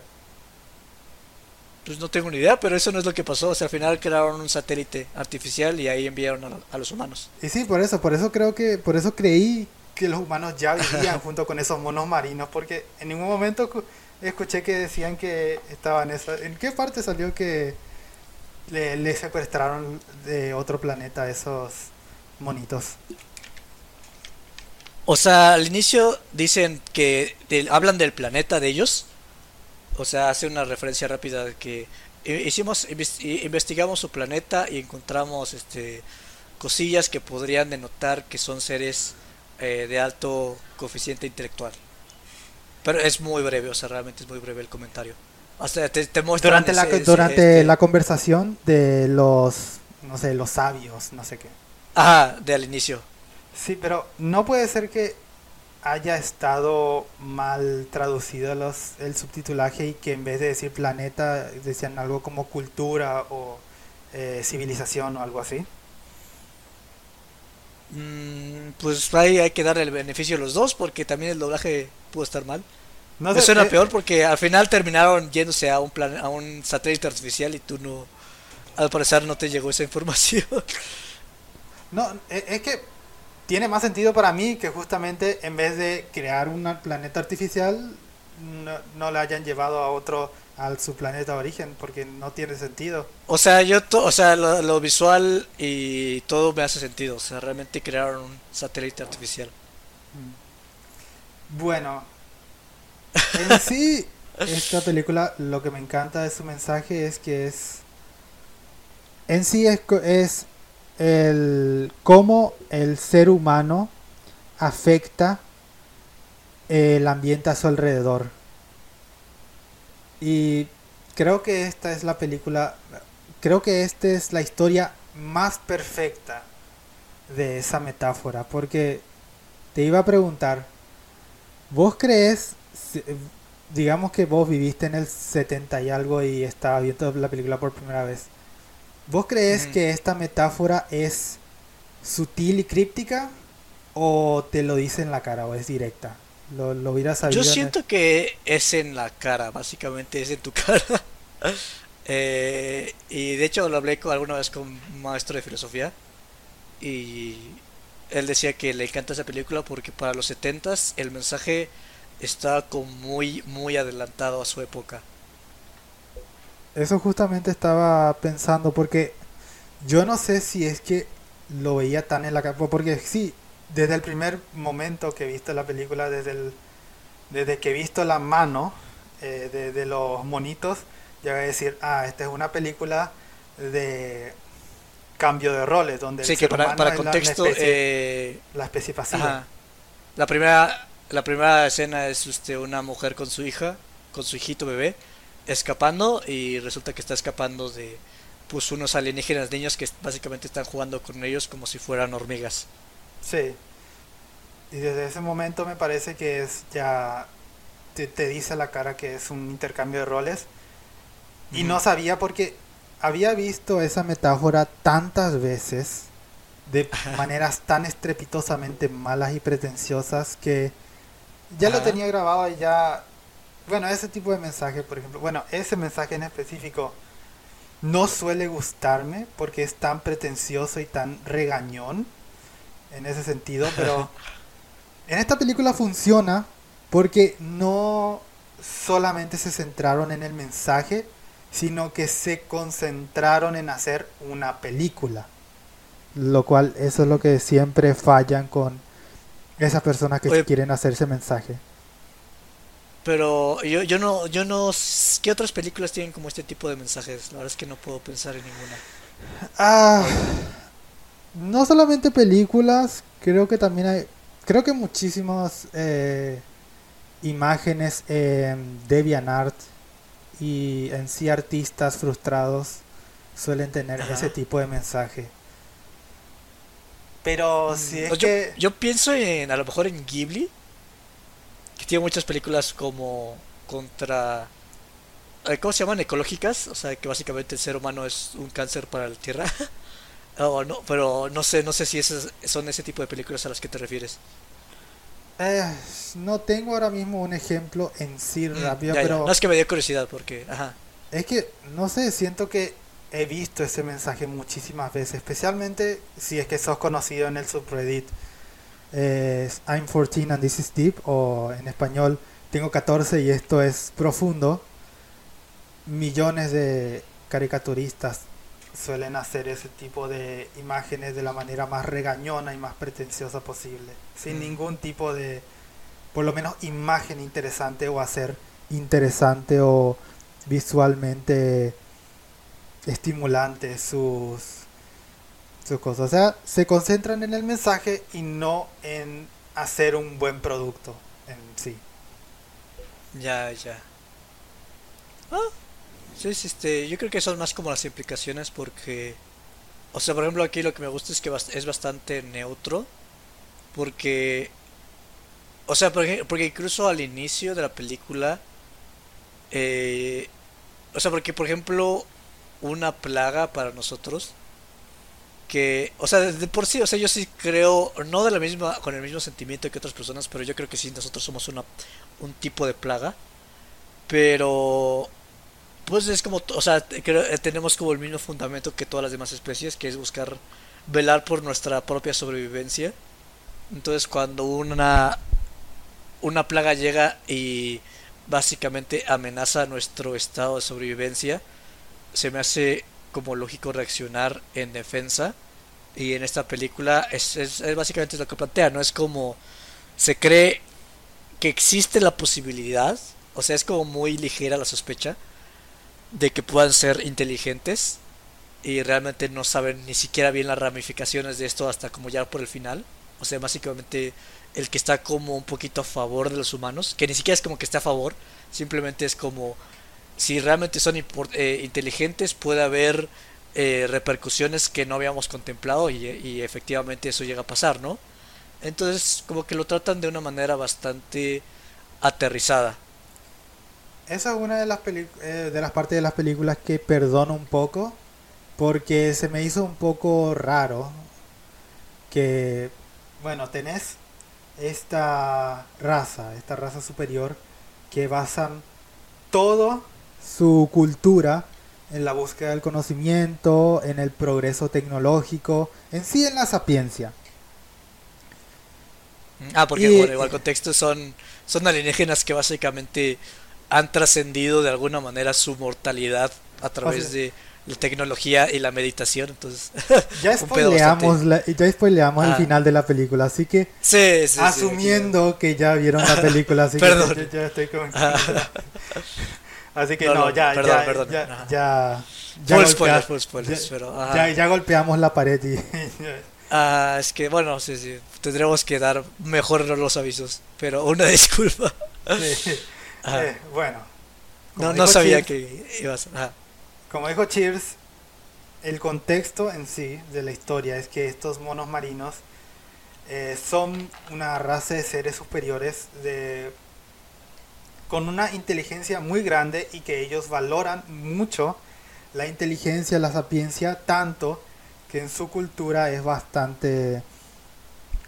B: Pues no tengo ni idea, pero eso no es lo que pasó. O sea, al final crearon un satélite artificial y ahí enviaron a, a los humanos.
A: Y sí, por eso, por eso creo que, por eso creí que los humanos ya vivían junto con esos monos marinos, porque en ningún momento escuché que decían que estaban esa, ¿En qué parte salió que le, secuestraron de otro planeta esos monitos?
B: O sea, al inicio dicen que hablan del planeta de ellos. O sea, hace una referencia rápida de que hicimos investigamos su planeta y encontramos este cosillas que podrían denotar que son seres eh, de alto coeficiente intelectual. Pero es muy breve, o sea, realmente es muy breve el comentario. Hasta te,
A: durante la, durante la conversación de los, no sé, los sabios, no sé qué.
B: Ajá, de al inicio.
A: Sí, pero no puede ser que haya estado mal traducido los, el subtitulaje y que en vez de decir planeta decían algo como cultura o eh, civilización o algo así.
B: Mm, pues ahí hay que darle el beneficio a los dos porque también el doblaje pudo estar mal. No Eso era eh, peor porque al final terminaron yéndose a un plan, a un satélite artificial y tú no, al parecer no te llegó esa información.
A: No, e, es que tiene más sentido para mí que justamente en vez de crear un planeta artificial no, no le hayan llevado a otro al su planeta de origen porque no tiene sentido.
B: O sea, yo o sea, lo, visual y todo me hace sentido, o sea, realmente crearon un satélite artificial.
A: Mm. Bueno, en sí esta película lo que me encanta de su mensaje es que es en sí es, es el cómo el ser humano afecta el ambiente a su alrededor y creo que esta es la película, creo que esta es la historia más perfecta de esa metáfora, porque te iba a preguntar, ¿vos crees, digamos que vos viviste en el 70 y algo y estaba viendo la película por primera vez, ¿vos crees que esta metáfora es sutil y críptica o te lo dice en la cara o es directa? Lo, lo
B: sabido. Yo siento que es en la cara, básicamente es en tu cara. Eh, y de hecho lo hablé con, alguna vez con un maestro de filosofía. Y él decía que le encanta esa película porque para los 70 el mensaje está como muy, muy adelantado a su época.
A: Eso justamente estaba pensando porque yo no sé si es que lo veía tan en la cara. Porque sí, desde el primer momento que he visto la película, desde, el, desde que he visto la mano eh, de, los monitos, ya voy a decir, ah, esta es una película de cambio de roles, donde
B: sí, que para, contexto, la, especie,
A: eh, la especie pasiva.
B: La primera, la primera escena es usted una mujer con su hija, con su hijito bebé, escapando y resulta que está escapando de pues unos alienígenas niños que básicamente están jugando con ellos como si fueran hormigas.
A: Sí. Y desde ese momento me parece que es ya te, te dice la cara que es un intercambio de roles. Y no sabía porque había visto esa metáfora tantas veces de maneras tan estrepitosamente malas y pretenciosas que ya lo tenía grabado y ya bueno, ese tipo de mensaje, por ejemplo, bueno, ese mensaje en específico no suele gustarme porque es tan pretencioso y tan regañón en ese sentido, pero en esta película funciona porque no solamente se centraron en el mensaje, sino que se concentraron en hacer una película. Lo cual, eso es lo que siempre fallan con esas personas que quieren hacer ese mensaje.
B: Pero yo, yo no, yo no, ¿qué otras películas tienen como este tipo de mensajes? La verdad es que no puedo pensar en ninguna.
A: Ah, no solamente películas, creo que también hay, creo que muchísimas eh, imágenes en DeviantArt y en sí artistas frustrados suelen tener ese tipo de mensaje. Pero mm, si es
B: pues
A: que...
B: yo pienso en, a lo mejor en Ghibli que tiene muchas películas como contra eh, ¿cómo se llaman? ecológicas, o sea, que básicamente el ser humano es un cáncer para la Tierra. o no, pero no sé, no sé si esas son ese tipo de películas a las que te refieres.
A: Eh, no tengo ahora mismo un ejemplo en sí mm, rápido, pero
B: no es que me dio curiosidad porque, ajá.
A: Es que no sé, siento que he visto ese mensaje muchísimas veces, especialmente si es que sos conocido en el subreddit es I'm 14 and this is deep, o en español, tengo 14 y esto es profundo. Millones de caricaturistas suelen hacer ese tipo de imágenes de la manera más regañona y más pretenciosa posible, sin mm. ningún tipo de, por lo menos, imagen interesante o hacer interesante o visualmente estimulante sus o sea, se concentran en el mensaje y no en hacer un buen producto en sí.
B: Ya, ya. Ah, sí, este, yo creo que son más como las implicaciones porque, o sea, por ejemplo aquí lo que me gusta es que es bastante neutro porque, o sea, porque, porque incluso al inicio de la película, eh, o sea, porque por ejemplo una plaga para nosotros que, o sea, de por sí, o sea, yo sí creo, no de la misma, con el mismo sentimiento que otras personas, pero yo creo que sí, nosotros somos una, un tipo de plaga. Pero, pues es como, o sea, creo, eh, tenemos como el mismo fundamento que todas las demás especies, que es buscar velar por nuestra propia sobrevivencia. Entonces, cuando una, una plaga llega y básicamente amenaza nuestro estado de sobrevivencia, se me hace como lógico reaccionar en defensa. Y en esta película es, es, básicamente lo que plantea, ¿no? Es como se cree que existe la posibilidad, o sea, es como muy ligera la sospecha de que puedan ser inteligentes y realmente no saben ni siquiera bien las ramificaciones de esto hasta como ya por el final. O sea, básicamente el que está como un poquito a favor de los humanos, que ni siquiera es como que esté a favor, simplemente es como si realmente son eh, inteligentes puede haber eh, repercusiones que no habíamos contemplado y, efectivamente eso llega a pasar, ¿no? Entonces como que lo tratan de una manera bastante aterrizada.
A: Esa es una de las, eh, de las partes de las películas que perdono un poco porque se me hizo un poco raro que, bueno, tenés esta raza, esta raza superior que basan todo su cultura en la búsqueda del conocimiento, en el progreso tecnológico, en sí en la sapiencia.
B: Ah, porque bueno, igual contexto son, son alienígenas que básicamente han trascendido de alguna manera su mortalidad a través de la tecnología y la meditación, entonces
A: ya spoileamos, la, ya spoileamos el ah. final de la película, así que asumiendo que ya vieron la película, así que ya, estoy con... Así que no, ya, ya, perdón. ya, ya, ya, ya, golpeamos la pared y...
B: ah, es que, bueno, sí, sí, tendremos que dar mejor los avisos, pero una disculpa.
A: Eh, bueno.
B: No, no sabía que ibas.
A: Como dijo Cheers, el contexto en sí de la historia es que estos monos marinos eh, son una raza de seres superiores de con una inteligencia muy grande y que ellos valoran mucho la inteligencia, la sapiencia, tanto que en su cultura es bastante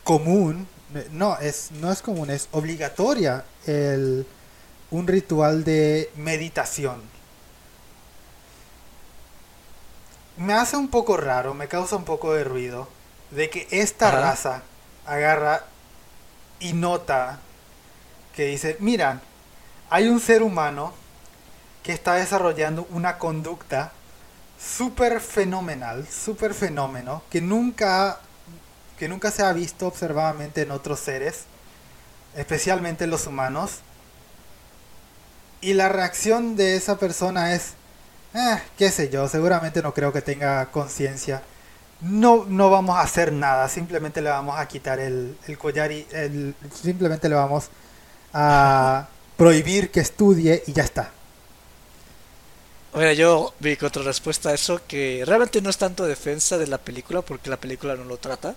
A: común, no es, no es común, es obligatoria el, un ritual de meditación. Me hace un poco raro, me causa un poco de ruido de que esta raza agarra y nota que dice, miran, hay un ser humano que está desarrollando una conducta súper fenomenal, súper fenómeno, que nunca, que nunca se ha visto observadamente en otros seres, especialmente en los humanos. Y la reacción de esa persona es, eh, qué sé yo, seguramente no creo que tenga conciencia. No, no vamos a hacer nada, simplemente le vamos a quitar el, collar y el, simplemente le vamos a prohibir que estudie y ya está.
B: Mira, yo vi otra respuesta a eso que realmente no es tanto defensa de la película porque la película no lo trata,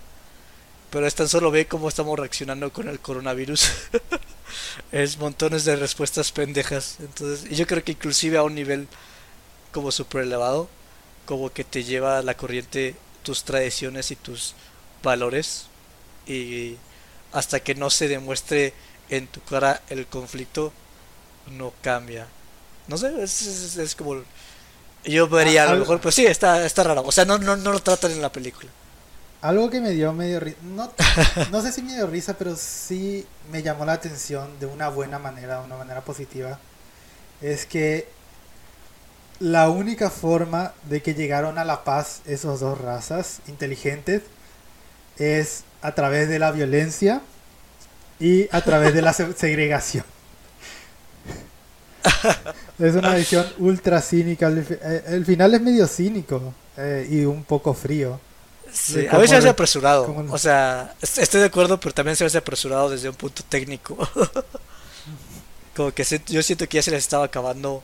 B: pero es tan solo ve cómo estamos reaccionando con el coronavirus. es montones de respuestas pendejas. Entonces, y yo creo que inclusive a un nivel como super elevado, como que te lleva la corriente tus tradiciones y tus valores y hasta que no se demuestre en tu cara el conflicto no cambia. No sé, es, es, como. Yo vería a lo mejor, pues sí, está, está raro. O sea, no, no, no lo tratan en la película.
A: Algo que me dio medio risa, no, no sé si me dio risa, pero sí me llamó la atención de una buena manera, de una manera positiva, es que la única forma de que llegaron a la paz esos dos razas inteligentes es a través de la violencia y a través de la segregación. es una visión ultra cínica. Eh, el, final es medio cínico eh, y un poco frío.
B: A veces se hace apresurado. O sea, estoy de acuerdo, pero también se hace apresurado desde un punto técnico. como que yo siento que ya se les estaba acabando.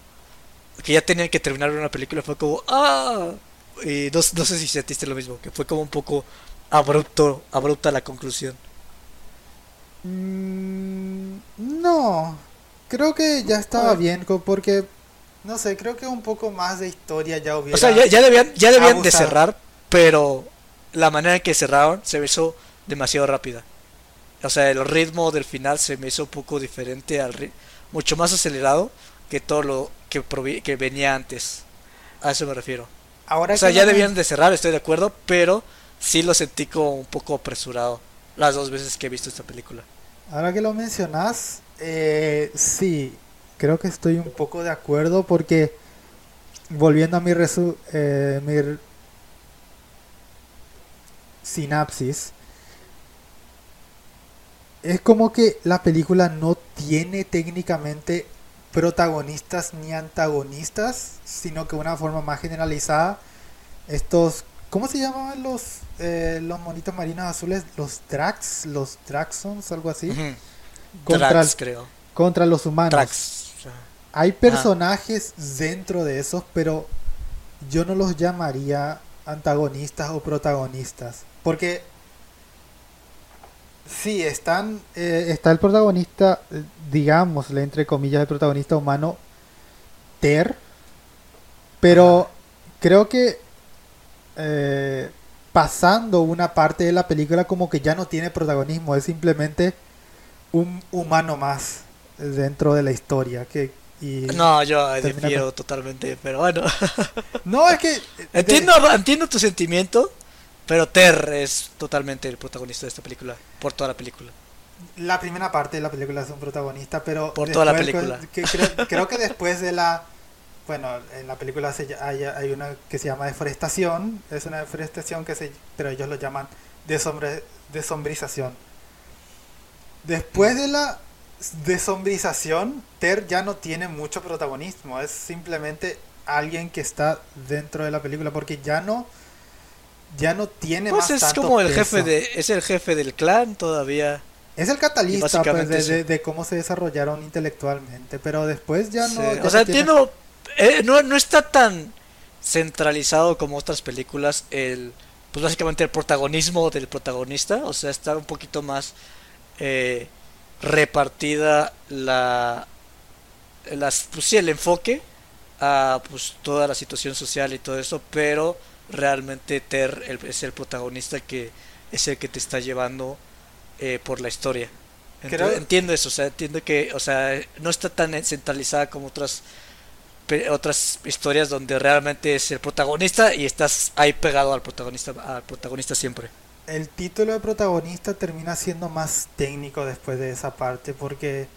B: Que ya tenían que terminar una película. Fue como, ¡ah! Y no, no sé si sentiste lo mismo, que fue como un poco abrupto, abrupta la conclusión.
A: Mm, no, Creo que ya estaba bien, porque, no sé, creo que un poco más de historia ya hubiera...
B: O sea, ya, debían, ya debían de cerrar, pero la manera en que cerraron se me hizo demasiado rápida. O sea, el ritmo del final se me hizo un poco diferente, al ritmo, mucho más acelerado que todo lo que, que venía antes. A eso me refiero. Ahora o sea, ya debían de cerrar, estoy de acuerdo, pero sí lo sentí como un poco apresurado las dos veces que he visto esta película.
A: Ahora que lo mencionas, eh, sí, creo que estoy un poco de acuerdo porque volviendo a mi, resu eh, mi sinapsis, es como que la película no tiene técnicamente protagonistas ni antagonistas, sino que una forma más generalizada, estos, ¿cómo se llamaban los, eh, los monitos marinos azules? Los Drax, los Draxons, algo así contra, creo. contra los humanos. Hay personajes dentro de esos, pero yo no los llamaría antagonistas o protagonistas. Porque sí, están, eh, está el protagonista, digámosle entre comillas, el protagonista humano, Ter. Pero creo que eh, pasando una parte de la película como que ya no tiene protagonismo, es simplemente un humano más dentro de la historia que
B: no yo difiero totalmente pero bueno
A: no es que
B: entiendo entiendo tu sentimiento pero Ter es totalmente el protagonista de esta película por toda la película
A: la primera parte de la película es un protagonista pero
B: por toda la película
A: creo, que después de la bueno en la película hay, hay, una que se llama deforestación es una deforestación que se pero ellos lo llaman desombrización Después de la desombrización, Ter ya no tiene mucho protagonismo. Es simplemente alguien que está dentro de la película porque ya no ya no tiene
B: pues es como el jefe de es el jefe del clan todavía.
A: Es el catalista pues, de, cómo se desarrollaron intelectualmente pero después ya no
B: o sea entiendo eh, no, no está tan centralizado como otras películas el pues básicamente el protagonismo del protagonista o sea está un poquito más eh, repartida la, las, pues sí, el enfoque a pues toda la situación social y todo eso, pero realmente Ter el- es el protagonista que es el que te está llevando eh, por la historia. Entiendo eso, o sea, entiendo que, o sea, no está tan centralizada como otras otras historias donde realmente es el protagonista y estás ahí pegado al protagonista al protagonista siempre.
A: El título de protagonista termina siendo más técnico después de esa parte porque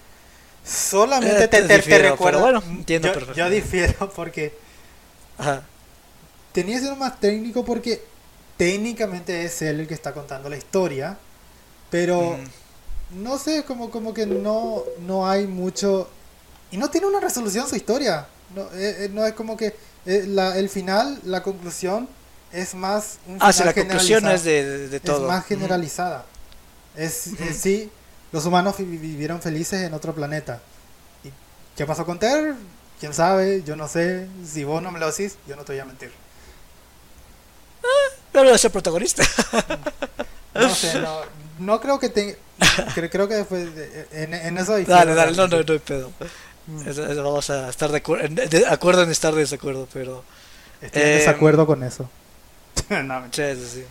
A: solamente
B: Eh,
A: te,
B: te
A: recuerda.
B: bueno, entiendo
A: yo, yo difiero porque
B: Ajá.
A: Tenía que ser más técnico porque técnicamente es él el que está contando la historia, pero
B: Mm.
A: no sé, como, como que no, no hay mucho... Y no tiene una resolución su historia. No, eh, eh, no es como que eh, la- el final, la conclusión, es más un
B: Ah,
A: final
B: la conclusión es de, de, de
A: Es
B: todo.
A: más generalizada. Es, es sí, los humanos vi- vivieron felices en otro planeta. ¿Y qué pasó con Ter? ¿Quién sabe? Yo no sé. Si vos no me lo decís, yo no te voy a mentir.
B: Pero es el protagonista.
A: No sé, no, no creo que te... Creo, creo que después de- en, en eso...
B: Dale, dale, no, no, no hay pedo.
A: Mm.
B: Eso- eso vamos a estar de, acuer- en- de acuerdo en estar de desacuerdo, pero...
A: Estoy en
B: Eh,
A: desacuerdo con eso. no.
B: Sí, sí.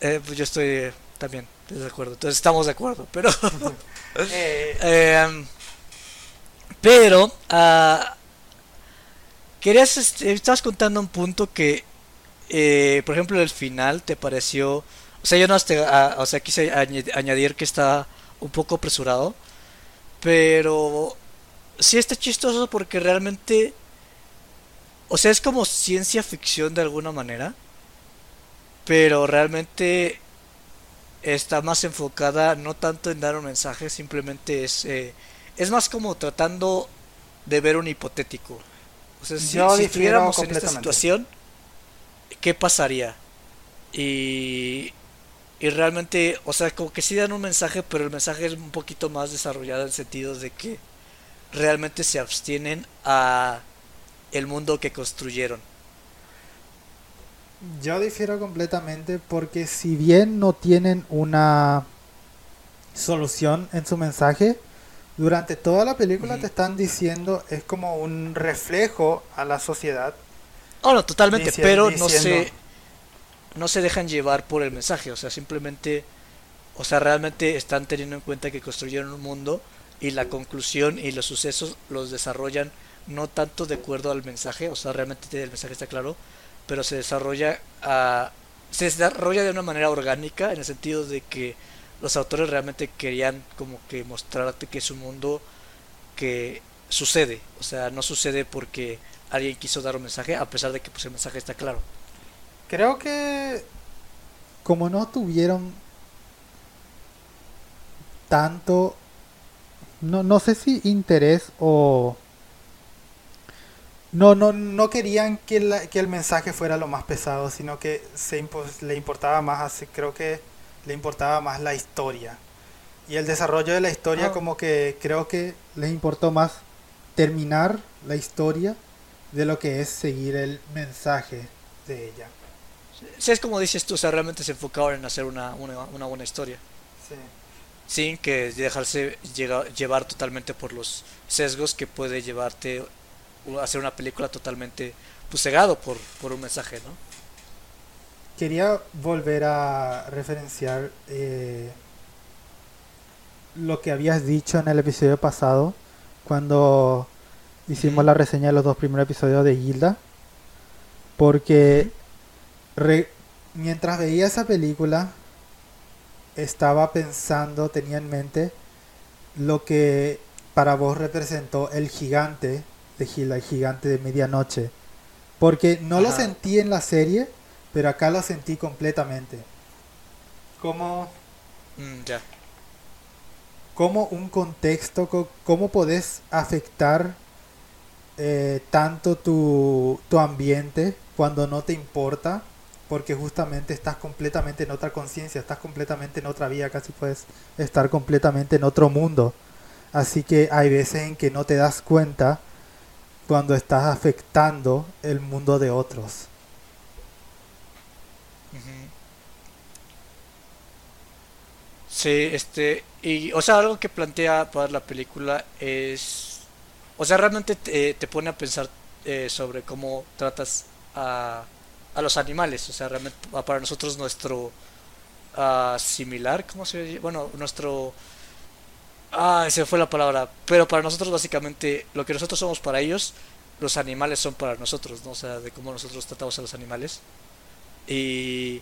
B: Eh, pues yo estoy eh, también de desacuerdo. Entonces estamos de acuerdo, pero...
A: Eh,
B: Eh, pero, ah, querías, este, estabas contando un punto que, eh, por ejemplo, el final te pareció, o sea, yo no te, ah, o sea, quise añadir que está un poco apresurado, pero sí está chistoso porque realmente, o sea, es como ciencia ficción de alguna manera, pero realmente está más enfocada no tanto en dar un mensaje, simplemente es eh, es más como tratando de ver un hipotético. O sea, si, si estuviéramos en esta situación, ¿qué pasaría? Y, y realmente, o sea, como que sí dan un mensaje, pero el mensaje es un poquito más desarrollado en el sentido de que realmente se abstienen a el mundo que construyeron.
A: Yo difiero completamente porque si bien no tienen una solución en su mensaje, durante toda la película te están diciendo es como un reflejo a la sociedad.
B: No, totalmente, pero no se no se dejan llevar por el mensaje, o sea, simplemente o sea, realmente están teniendo en cuenta que construyeron un mundo y la conclusión y los sucesos los desarrollan no tanto de acuerdo al mensaje, o sea, realmente el mensaje está claro, pero se desarrolla a se desarrolla de una manera orgánica en el sentido de que los autores realmente querían como que mostrarte que es un mundo que sucede, o sea, no sucede porque alguien quiso dar un mensaje a pesar de que pues el mensaje está claro.
A: Creo que como no tuvieron tanto, no, no sé si interés o... No, no, no querían que, la- que el mensaje fuera lo más pesado, sino que se impo- le importaba más, así, creo que le importaba más la historia. Y el desarrollo de la historia
B: Ah.
A: como que creo que les importó más terminar la historia de lo que es seguir el mensaje de ella.
B: Si es como dices tú, o sea, realmente se enfocaron en hacer una, una, una buena historia,
A: Sí.
B: sin que dejarse llevar totalmente por los sesgos que puede llevarte a hacer una película totalmente pues, cegado por, por un mensaje, ¿no?
A: Quería volver a referenciar eh, lo que habías dicho en el episodio pasado, cuando hicimos la reseña de los dos primeros episodios de Gilda, porque re- mientras veía esa película, estaba pensando, tenía en mente lo que para vos representó el gigante de Gilda, el gigante de medianoche, porque no lo sentí en la serie, pero acá lo sentí completamente. Como,
B: Mm, ya.
A: como un contexto, co- cómo podés afectar eh, tanto tu, tu ambiente cuando no te importa, porque justamente estás completamente en otra conciencia, estás completamente en otra vida, casi puedes estar completamente en otro mundo. Así que hay veces en que no te das cuenta cuando estás afectando el mundo de otros.
B: Sí, este, y, o sea, algo que plantea para la película es, o sea, realmente te, te pone a pensar eh, sobre cómo tratas a, a los animales. O sea, realmente para nosotros nuestro uh, similar, ¿cómo se dice? Bueno, nuestro... Ah, se fue la palabra. Pero para nosotros básicamente lo que nosotros somos para ellos, los animales son para nosotros, ¿no? O sea, de cómo nosotros tratamos a los animales. Y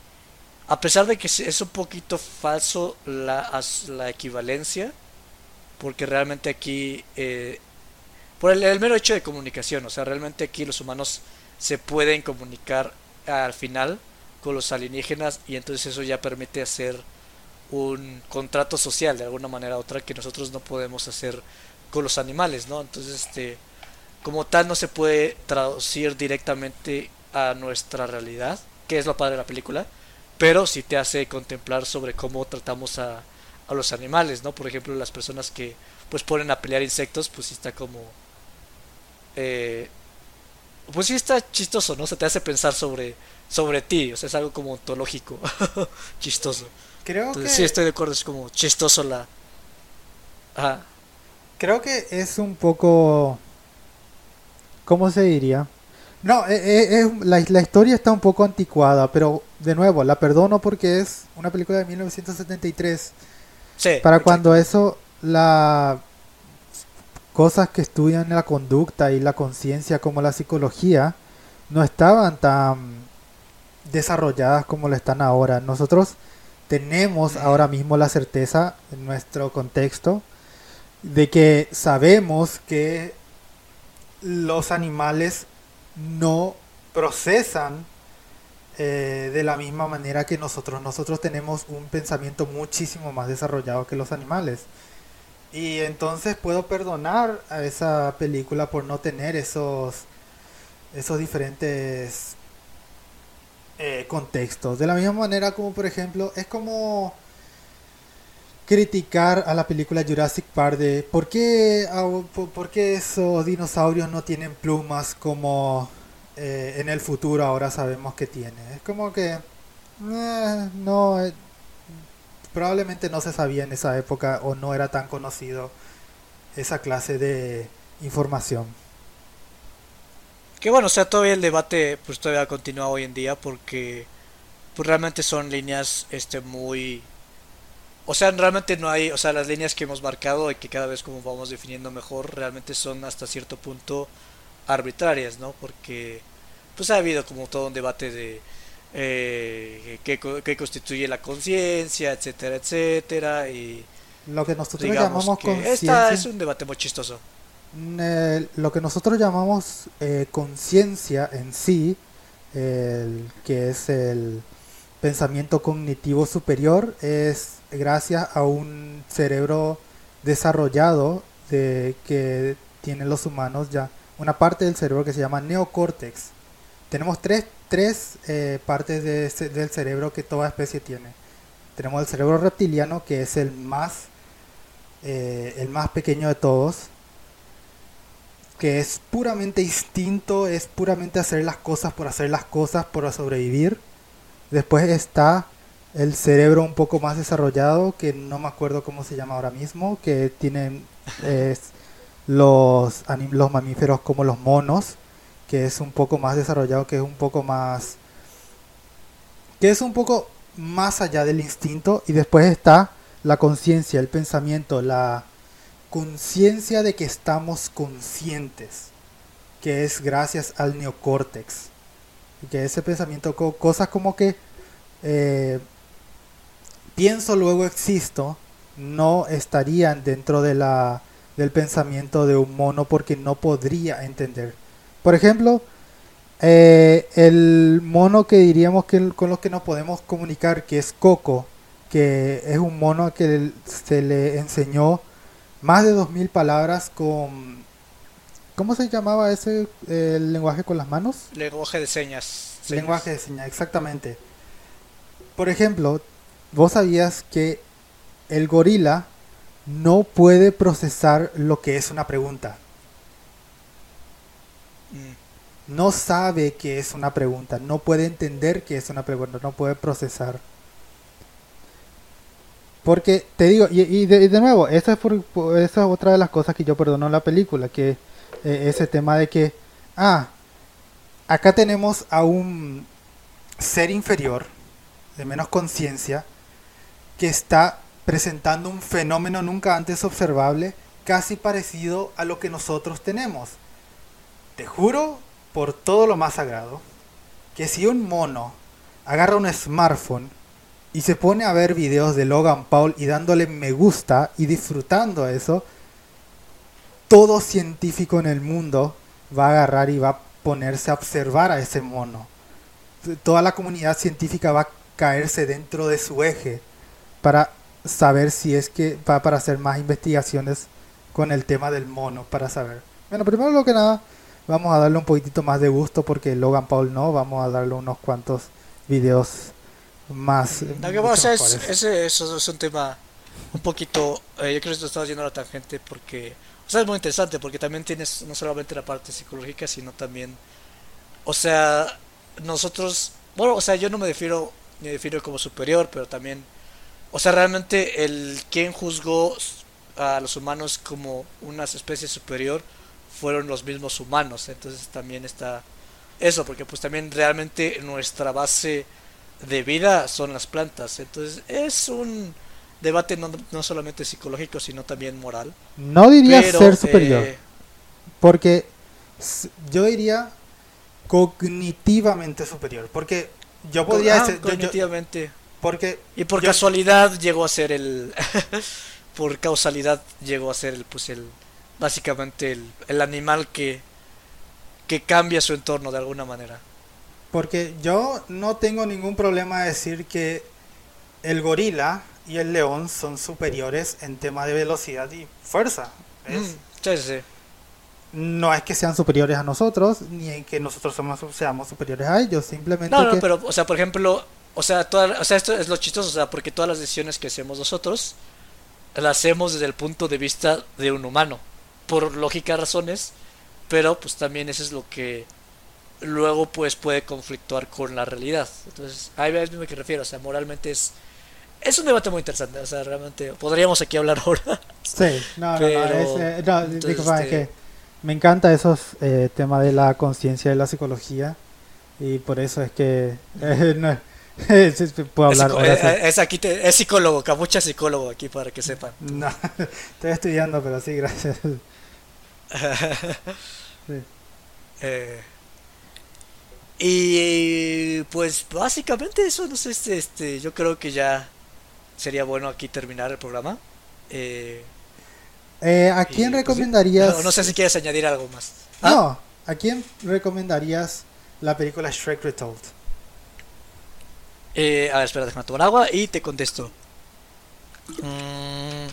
B: a pesar de que es un poquito falso la, la equivalencia, porque realmente aquí, eh, por el, mero hecho de comunicación, o sea, realmente aquí los humanos se pueden comunicar al final con los alienígenas y entonces eso ya permite hacer un contrato social de alguna manera u otra que nosotros no podemos hacer con los animales, ¿no? Entonces, este, como tal no se puede traducir directamente a nuestra realidad, que es lo padre de la película, pero sí te hace contemplar sobre cómo tratamos a, a los animales, ¿no? Por ejemplo, las personas que pues ponen a pelear insectos, pues sí está como... Eh, pues sí está chistoso, ¿no? Se te hace pensar sobre, sobre ti, o sea, es algo como ontológico, chistoso.
A: Creo
B: Entonces,
A: que...
B: Sí, estoy de acuerdo, es como chistoso la... Ajá.
A: Creo que es un poco... ¿Cómo se diría? No, eh, eh, es, la, la, historia está un poco anticuada, pero de nuevo, la perdono porque es una película de 1973.
B: Sí,
A: Para cuando eso, la cosas que estudian la conducta y la conciencia como la psicología no estaban tan desarrolladas como lo están ahora. Nosotros tenemos ahora mismo la certeza en nuestro contexto de que sabemos que los animales no procesan eh, de la misma manera que nosotros. Nosotros tenemos un pensamiento muchísimo más desarrollado que los animales. Y entonces puedo perdonar a esa película por no tener esos, esos diferentes eh, contextos. De la misma manera como por ejemplo, es como criticar a la película Jurassic Park de por qué, por qué esos dinosaurios no tienen plumas como eh, en el futuro ahora sabemos que tiene. Es como que eh, no probablemente no se sabía en esa época o no era tan conocido esa clase de información.
B: Que bueno, o sea, todavía el debate pues todavía continúa hoy en día porque pues realmente son líneas este muy o sea, realmente no hay, o sea, las líneas que hemos marcado y que cada vez como vamos definiendo mejor, realmente son hasta cierto punto arbitrarias, ¿no? Porque pues ha habido como todo un debate de eh, qué, qué constituye la conciencia, etcétera, etcétera, y
A: lo que nosotros llamamos
B: que
A: conciencia
B: esta es un debate muy chistoso.
A: eh, lo que nosotros llamamos eh, conciencia en sí, el, que es el pensamiento cognitivo superior, es gracias a un cerebro desarrollado de que tienen los humanos ya una parte del cerebro que se llama neocórtex. Tenemos tres, tres eh, partes de del cerebro que toda especie tiene. Tenemos el cerebro reptiliano que es el más eh, el más pequeño de todos, que es puramente instinto, es puramente hacer las cosas por hacer las cosas, por sobrevivir. Después está el cerebro un poco más desarrollado, que no me acuerdo cómo se llama ahora mismo, que tienen es, los, los mamíferos como los monos, que es un poco más desarrollado, que es un poco más... que es un poco más allá del instinto. Y después está la conciencia, el pensamiento, la conciencia de que estamos conscientes, que es gracias al neocórtex. Que ese pensamiento, cosas como que eh, pienso luego existo, no estarían dentro de la, del pensamiento de un mono porque no podría entender. Por ejemplo, eh, el mono que diríamos que con los que nos podemos comunicar, que es Coco, que es un mono que se le enseñó más de 2000 palabras con ¿Cómo se llamaba ese el lenguaje con las manos?
B: Lenguaje de señas. señas.
A: Lenguaje de señas, exactamente. Por ejemplo, vos sabías que el gorila no puede procesar lo que es una pregunta. No sabe que es una pregunta, no puede entender que es una pregunta, no puede procesar. Porque te digo, y, y, de, nuevo, esa es, por, es otra de las cosas que yo perdono en la película, que eh, ese tema de que, ah, acá tenemos a un ser inferior, de menos conciencia, que está presentando un fenómeno nunca antes observable, casi parecido a lo que nosotros tenemos. Te juro por todo lo más sagrado que si un mono agarra un smartphone y se pone a ver videos de Logan Paul y dándole me gusta y disfrutando eso, todo científico en el mundo va a agarrar y va a ponerse a observar a ese mono. Toda la comunidad científica va a caerse dentro de su eje para saber si es que va para hacer más investigaciones con el tema del mono, para saber. Bueno, primero lo que nada, vamos a darle un poquitito más de gusto porque Logan Paul no, vamos a darle unos cuantos videos más.
B: Lo que pasa es, ese, eso es un tema un poquito, eh, yo creo que esto está yendo a la tangente porque, o sea, es muy interesante porque también tienes no solamente la parte psicológica, sino también, o sea, nosotros, bueno, o sea, yo no me defino, me defino como superior, pero también, o sea, realmente el quien juzgó a los humanos como una especie superior fueron los mismos humanos, entonces también está eso, porque pues también realmente nuestra base de vida son las plantas, entonces es un debate no, no solamente psicológico, sino también moral.
A: No diría ser superior, eh, porque yo diría cognitivamente superior, porque yo podría
B: ah, cognitivamente.
A: porque
B: y por casualidad llegó a ser el por causalidad llegó a ser el pues el básicamente el, el animal que que cambia su entorno de alguna manera.
A: Porque yo no tengo ningún problema de decir que el gorila y el león son superiores en tema de velocidad y fuerza.
B: Mm, sí, sí.
A: No es que sean superiores a nosotros, ni en que nosotros somos, seamos superiores a ellos, simplemente.
B: No, no, pero, o sea, por ejemplo, o sea, toda, o sea, esto es lo chistoso, o sea, porque todas las decisiones que hacemos nosotros las hacemos desde el punto de vista de un humano, por lógicas razones, pero pues también eso es lo que luego pues puede conflictuar con la realidad. Entonces, ahí es mismo que refiero, o sea, moralmente es es un debate muy interesante, o sea, realmente podríamos aquí hablar ahora.
A: Sí, no, no, eh, no, es, que me encanta esos eh, temas de la conciencia de la psicología y por eso es que eh, no, puedo hablar.
B: Es, aquí es psicólogo, capucha psicólogo aquí para que sepan.
A: No, estoy estudiando, pero sí, gracias.
B: Eh, y pues básicamente eso, no sé, este, este, yo creo que ya sería bueno aquí terminar el programa. Eh,
A: eh ¿A quién pues, recomendarías?
B: no, sé si quieres añadir algo más.
A: ¿Ah? No, ¿a quién recomendarías la película Shrek Retold?
B: Eh, a ver, espera, déjame tomar agua y te contesto. Mm,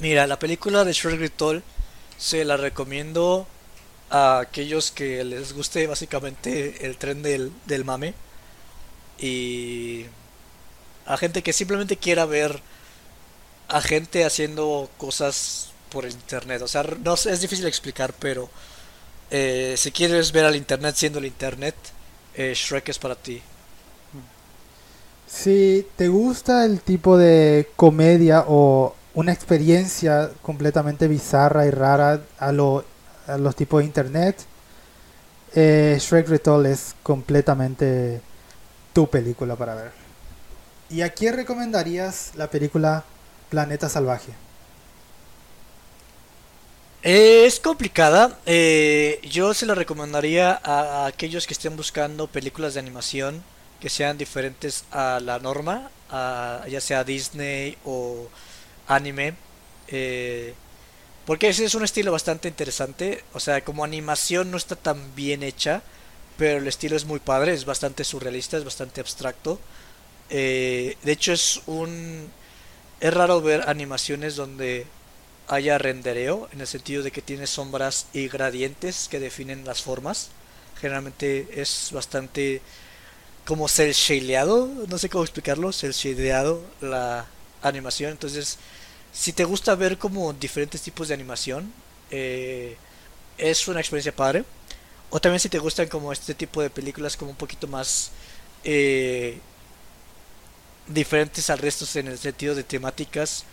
B: mira, la película de Shrek Retold se la recomiendo a aquellos que les guste básicamente el tren del, del mame. Y a gente que simplemente quiera ver a gente haciendo cosas por el internet. O sea, no es difícil explicar, pero eh, si quieres ver al internet siendo el internet, eh, Shrek es para ti.
A: Si te gusta el tipo de comedia o una experiencia completamente bizarra y rara a, lo, los tipos de internet, eh, Shrek Retold es completamente tu película para ver. ¿Y a quién recomendarías la película Planeta Salvaje?
B: Es complicada. Eh, yo se la recomendaría a, aquellos que estén buscando películas de animación que sean diferentes a la norma, ya sea Disney o anime. Eh, porque ese es un estilo bastante interesante. O sea, como animación no está tan bien hecha, pero el estilo es muy padre, es bastante surrealista, es bastante abstracto. Eh, de hecho es un... Es raro ver animaciones donde haya rendereo, en el sentido de que tiene sombras y gradientes que definen las formas. Generalmente es bastante como cel shadeado, no sé cómo explicarlo, cel shadeado la animación. Entonces, si te gusta ver como diferentes tipos de animación, eh, es una experiencia padre. O también si te gustan como este tipo de películas como un poquito más eh, diferentes al resto en el sentido de temáticas.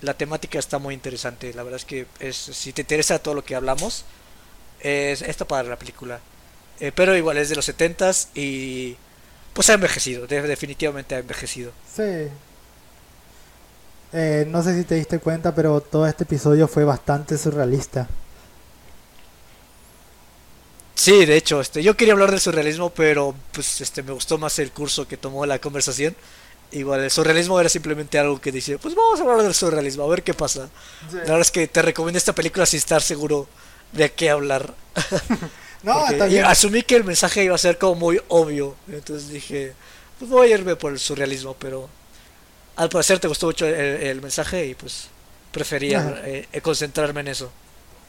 B: La temática está muy interesante. La verdad es que es, si te interesa todo lo que hablamos, Es, está para la película. Eh, pero igual es de los 70s y pues ha envejecido, de- definitivamente ha envejecido.
A: Sí. Eh, no sé si te diste cuenta, pero todo este episodio fue bastante surrealista.
B: Sí, de hecho, este, yo quería hablar del surrealismo, pero pues este me gustó más el curso que tomó la conversación. Igual el surrealismo era simplemente algo que dice, pues vamos a hablar del surrealismo, a ver qué pasa. La verdad es que te recomiendo esta película sin estar seguro de qué hablar.
A: No,
B: asumí que el mensaje iba a ser como muy obvio. Entonces dije, pues voy a irme por el surrealismo, pero al parecer te gustó mucho el, el mensaje y pues prefería eh, concentrarme en eso.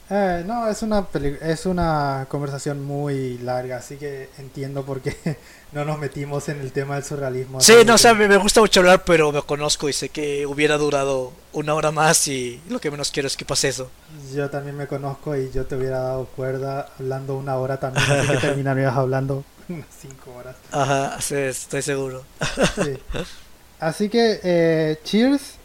A: Eh, no, es una es una conversación muy larga, así que entiendo por qué no nos metimos en el tema del surrealismo.
B: Sí, no, o
A: que-
B: sea, me me gusta mucho hablar, pero me conozco y sé que hubiera durado una hora más y lo que menos quiero es que pase eso.
A: Yo también me conozco y yo te hubiera dado cuerda hablando una hora también, así que terminarías hablando unas cinco horas.
B: Ajá, sí, estoy seguro.
A: Sí. Así que, eh, cheers.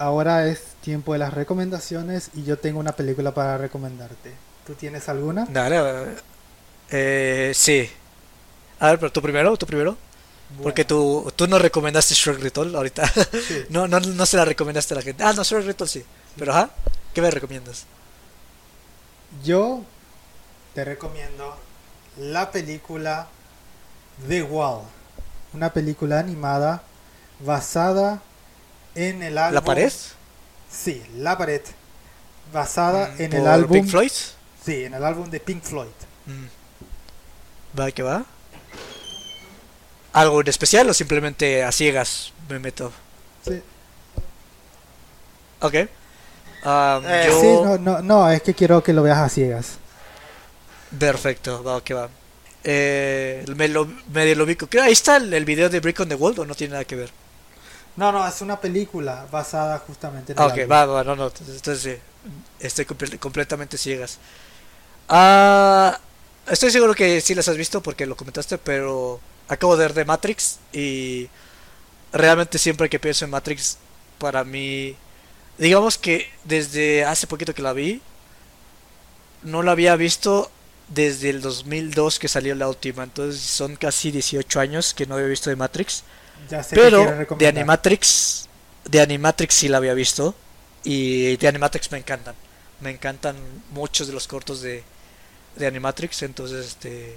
A: Ahora es tiempo de las recomendaciones y yo tengo una película para recomendarte. ¿Tú tienes alguna?
B: Dale, eh, sí. A ver, pero tú primero, tú primero. Porque tú, tú no recomendaste Shrek Ritual ahorita.
A: Sí.
B: no, no, no se la recomendaste a la gente. Ah, no, Shrek Ritual sí. Pero ajá, ¿qué me recomiendas?
A: Yo te recomiendo la película The Wall, una película animada basada en el álbum.
B: ¿La pared?
A: Sí, La pared, basada en el
B: ¿Por
A: álbum.
B: Pink Floyd?
A: Sí, en el álbum de Pink Floyd.
B: Mm. ¿Va que va? ¿Algo en especial o simplemente a ciegas me meto?
A: Sí,
B: Ok. Um,
A: Eh,
B: yo...
A: sí, no, no, no, es que quiero que lo veas a ciegas.
B: Perfecto, va que va. Eh, me lo, medio lo. Creo, Ahí está el, el video de Brick on the Wall o no tiene nada que ver.
A: No, no, es una película basada justamente en
B: Ah, ok, va, va, no, no. Entonces sí, estoy comple- completamente ciegas. Ah, estoy seguro que sí las has visto porque lo comentaste, pero acabo de ver de Matrix y realmente siempre que pienso en Matrix, para mí, digamos que desde hace poquito que la vi, no la había visto desde el 2002 que salió la última, entonces son casi 18 años que no había visto de Matrix.
A: Ya sé
B: Pero de. Animatrix, de Animatrix sí la había visto. Y de Animatrix me encantan. Me encantan muchos de los cortos de, de Animatrix. Entonces, este.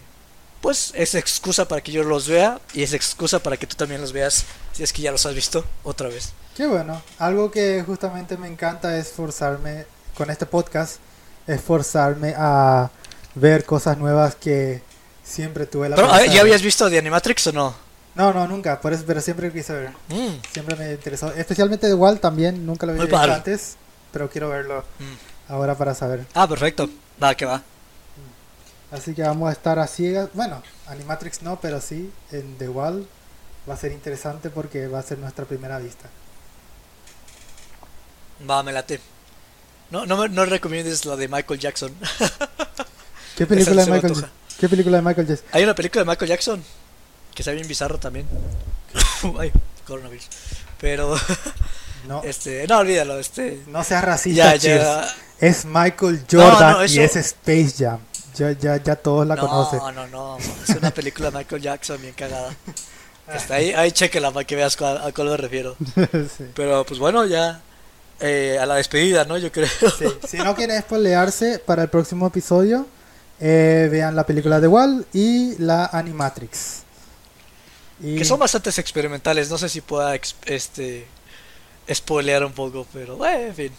B: Pues es excusa para que yo los vea. Y es excusa para que tú también los veas. Si es que ya los has visto otra vez.
A: Qué bueno. Algo que justamente me encanta es forzarme, con este podcast, es forzarme a ver cosas nuevas que siempre tuve la
B: Pero, ¿Ya habías visto de Animatrix o no?
A: No, no, nunca, por eso, pero siempre quise ver.
B: Mm,
A: Siempre me interesó. Especialmente de Walt también, nunca lo había visto antes, pero quiero verlo
B: mm.
A: ahora para saber.
B: Ah, perfecto. Va, que va.
A: Así que vamos a estar a ciegas. Bueno, Animatrix no, pero sí, en The Wall va a ser interesante porque va a ser nuestra primera vista.
B: Va, me late. No, no, me- no recomiendes la de Michael Jackson.
A: ¿Qué película de Michael? ¿Qué película de Michael Jackson?
B: Hay una película de Michael Jackson que está bien bizarro también. Ay, coronavirus. Pero,
A: No,
B: este, no, olvídalo, este.
A: no seas racista,
B: Ya, ya.
A: Es Michael Jordan
B: no,
A: y
B: eso-
A: es Space Jam. Ya, ya, ya todos la conocen.
B: No, no, no. Es una película de Michael Jackson bien cagada. Está ahí, ahí chequela para que veas cuál- a cuál me refiero.
A: Sí.
B: Pero, pues bueno, ya. eh, a la despedida, ¿no? Yo creo.
A: Sí, Si no quieren spoilearse para el próximo episodio, eh, vean la película de Wall y la Animatrix. Y,
B: Que son bastantes experimentales. No sé si pueda, este. Spoilear un poco, pero, bueno, en fin.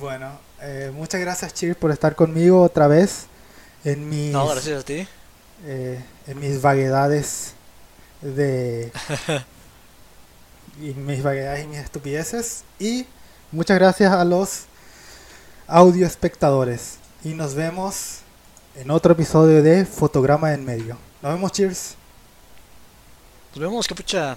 A: Bueno, eh, muchas gracias Cheers por estar conmigo otra vez en mis,
B: No, gracias a ti.
A: eh, en mis vaguedades de y mis vaguedades y mis estupideces y muchas gracias a los audio espectadores y nos vemos en otro episodio de Fotograma en medio. Nos vemos, cheers.
B: Nos vemos, capucha.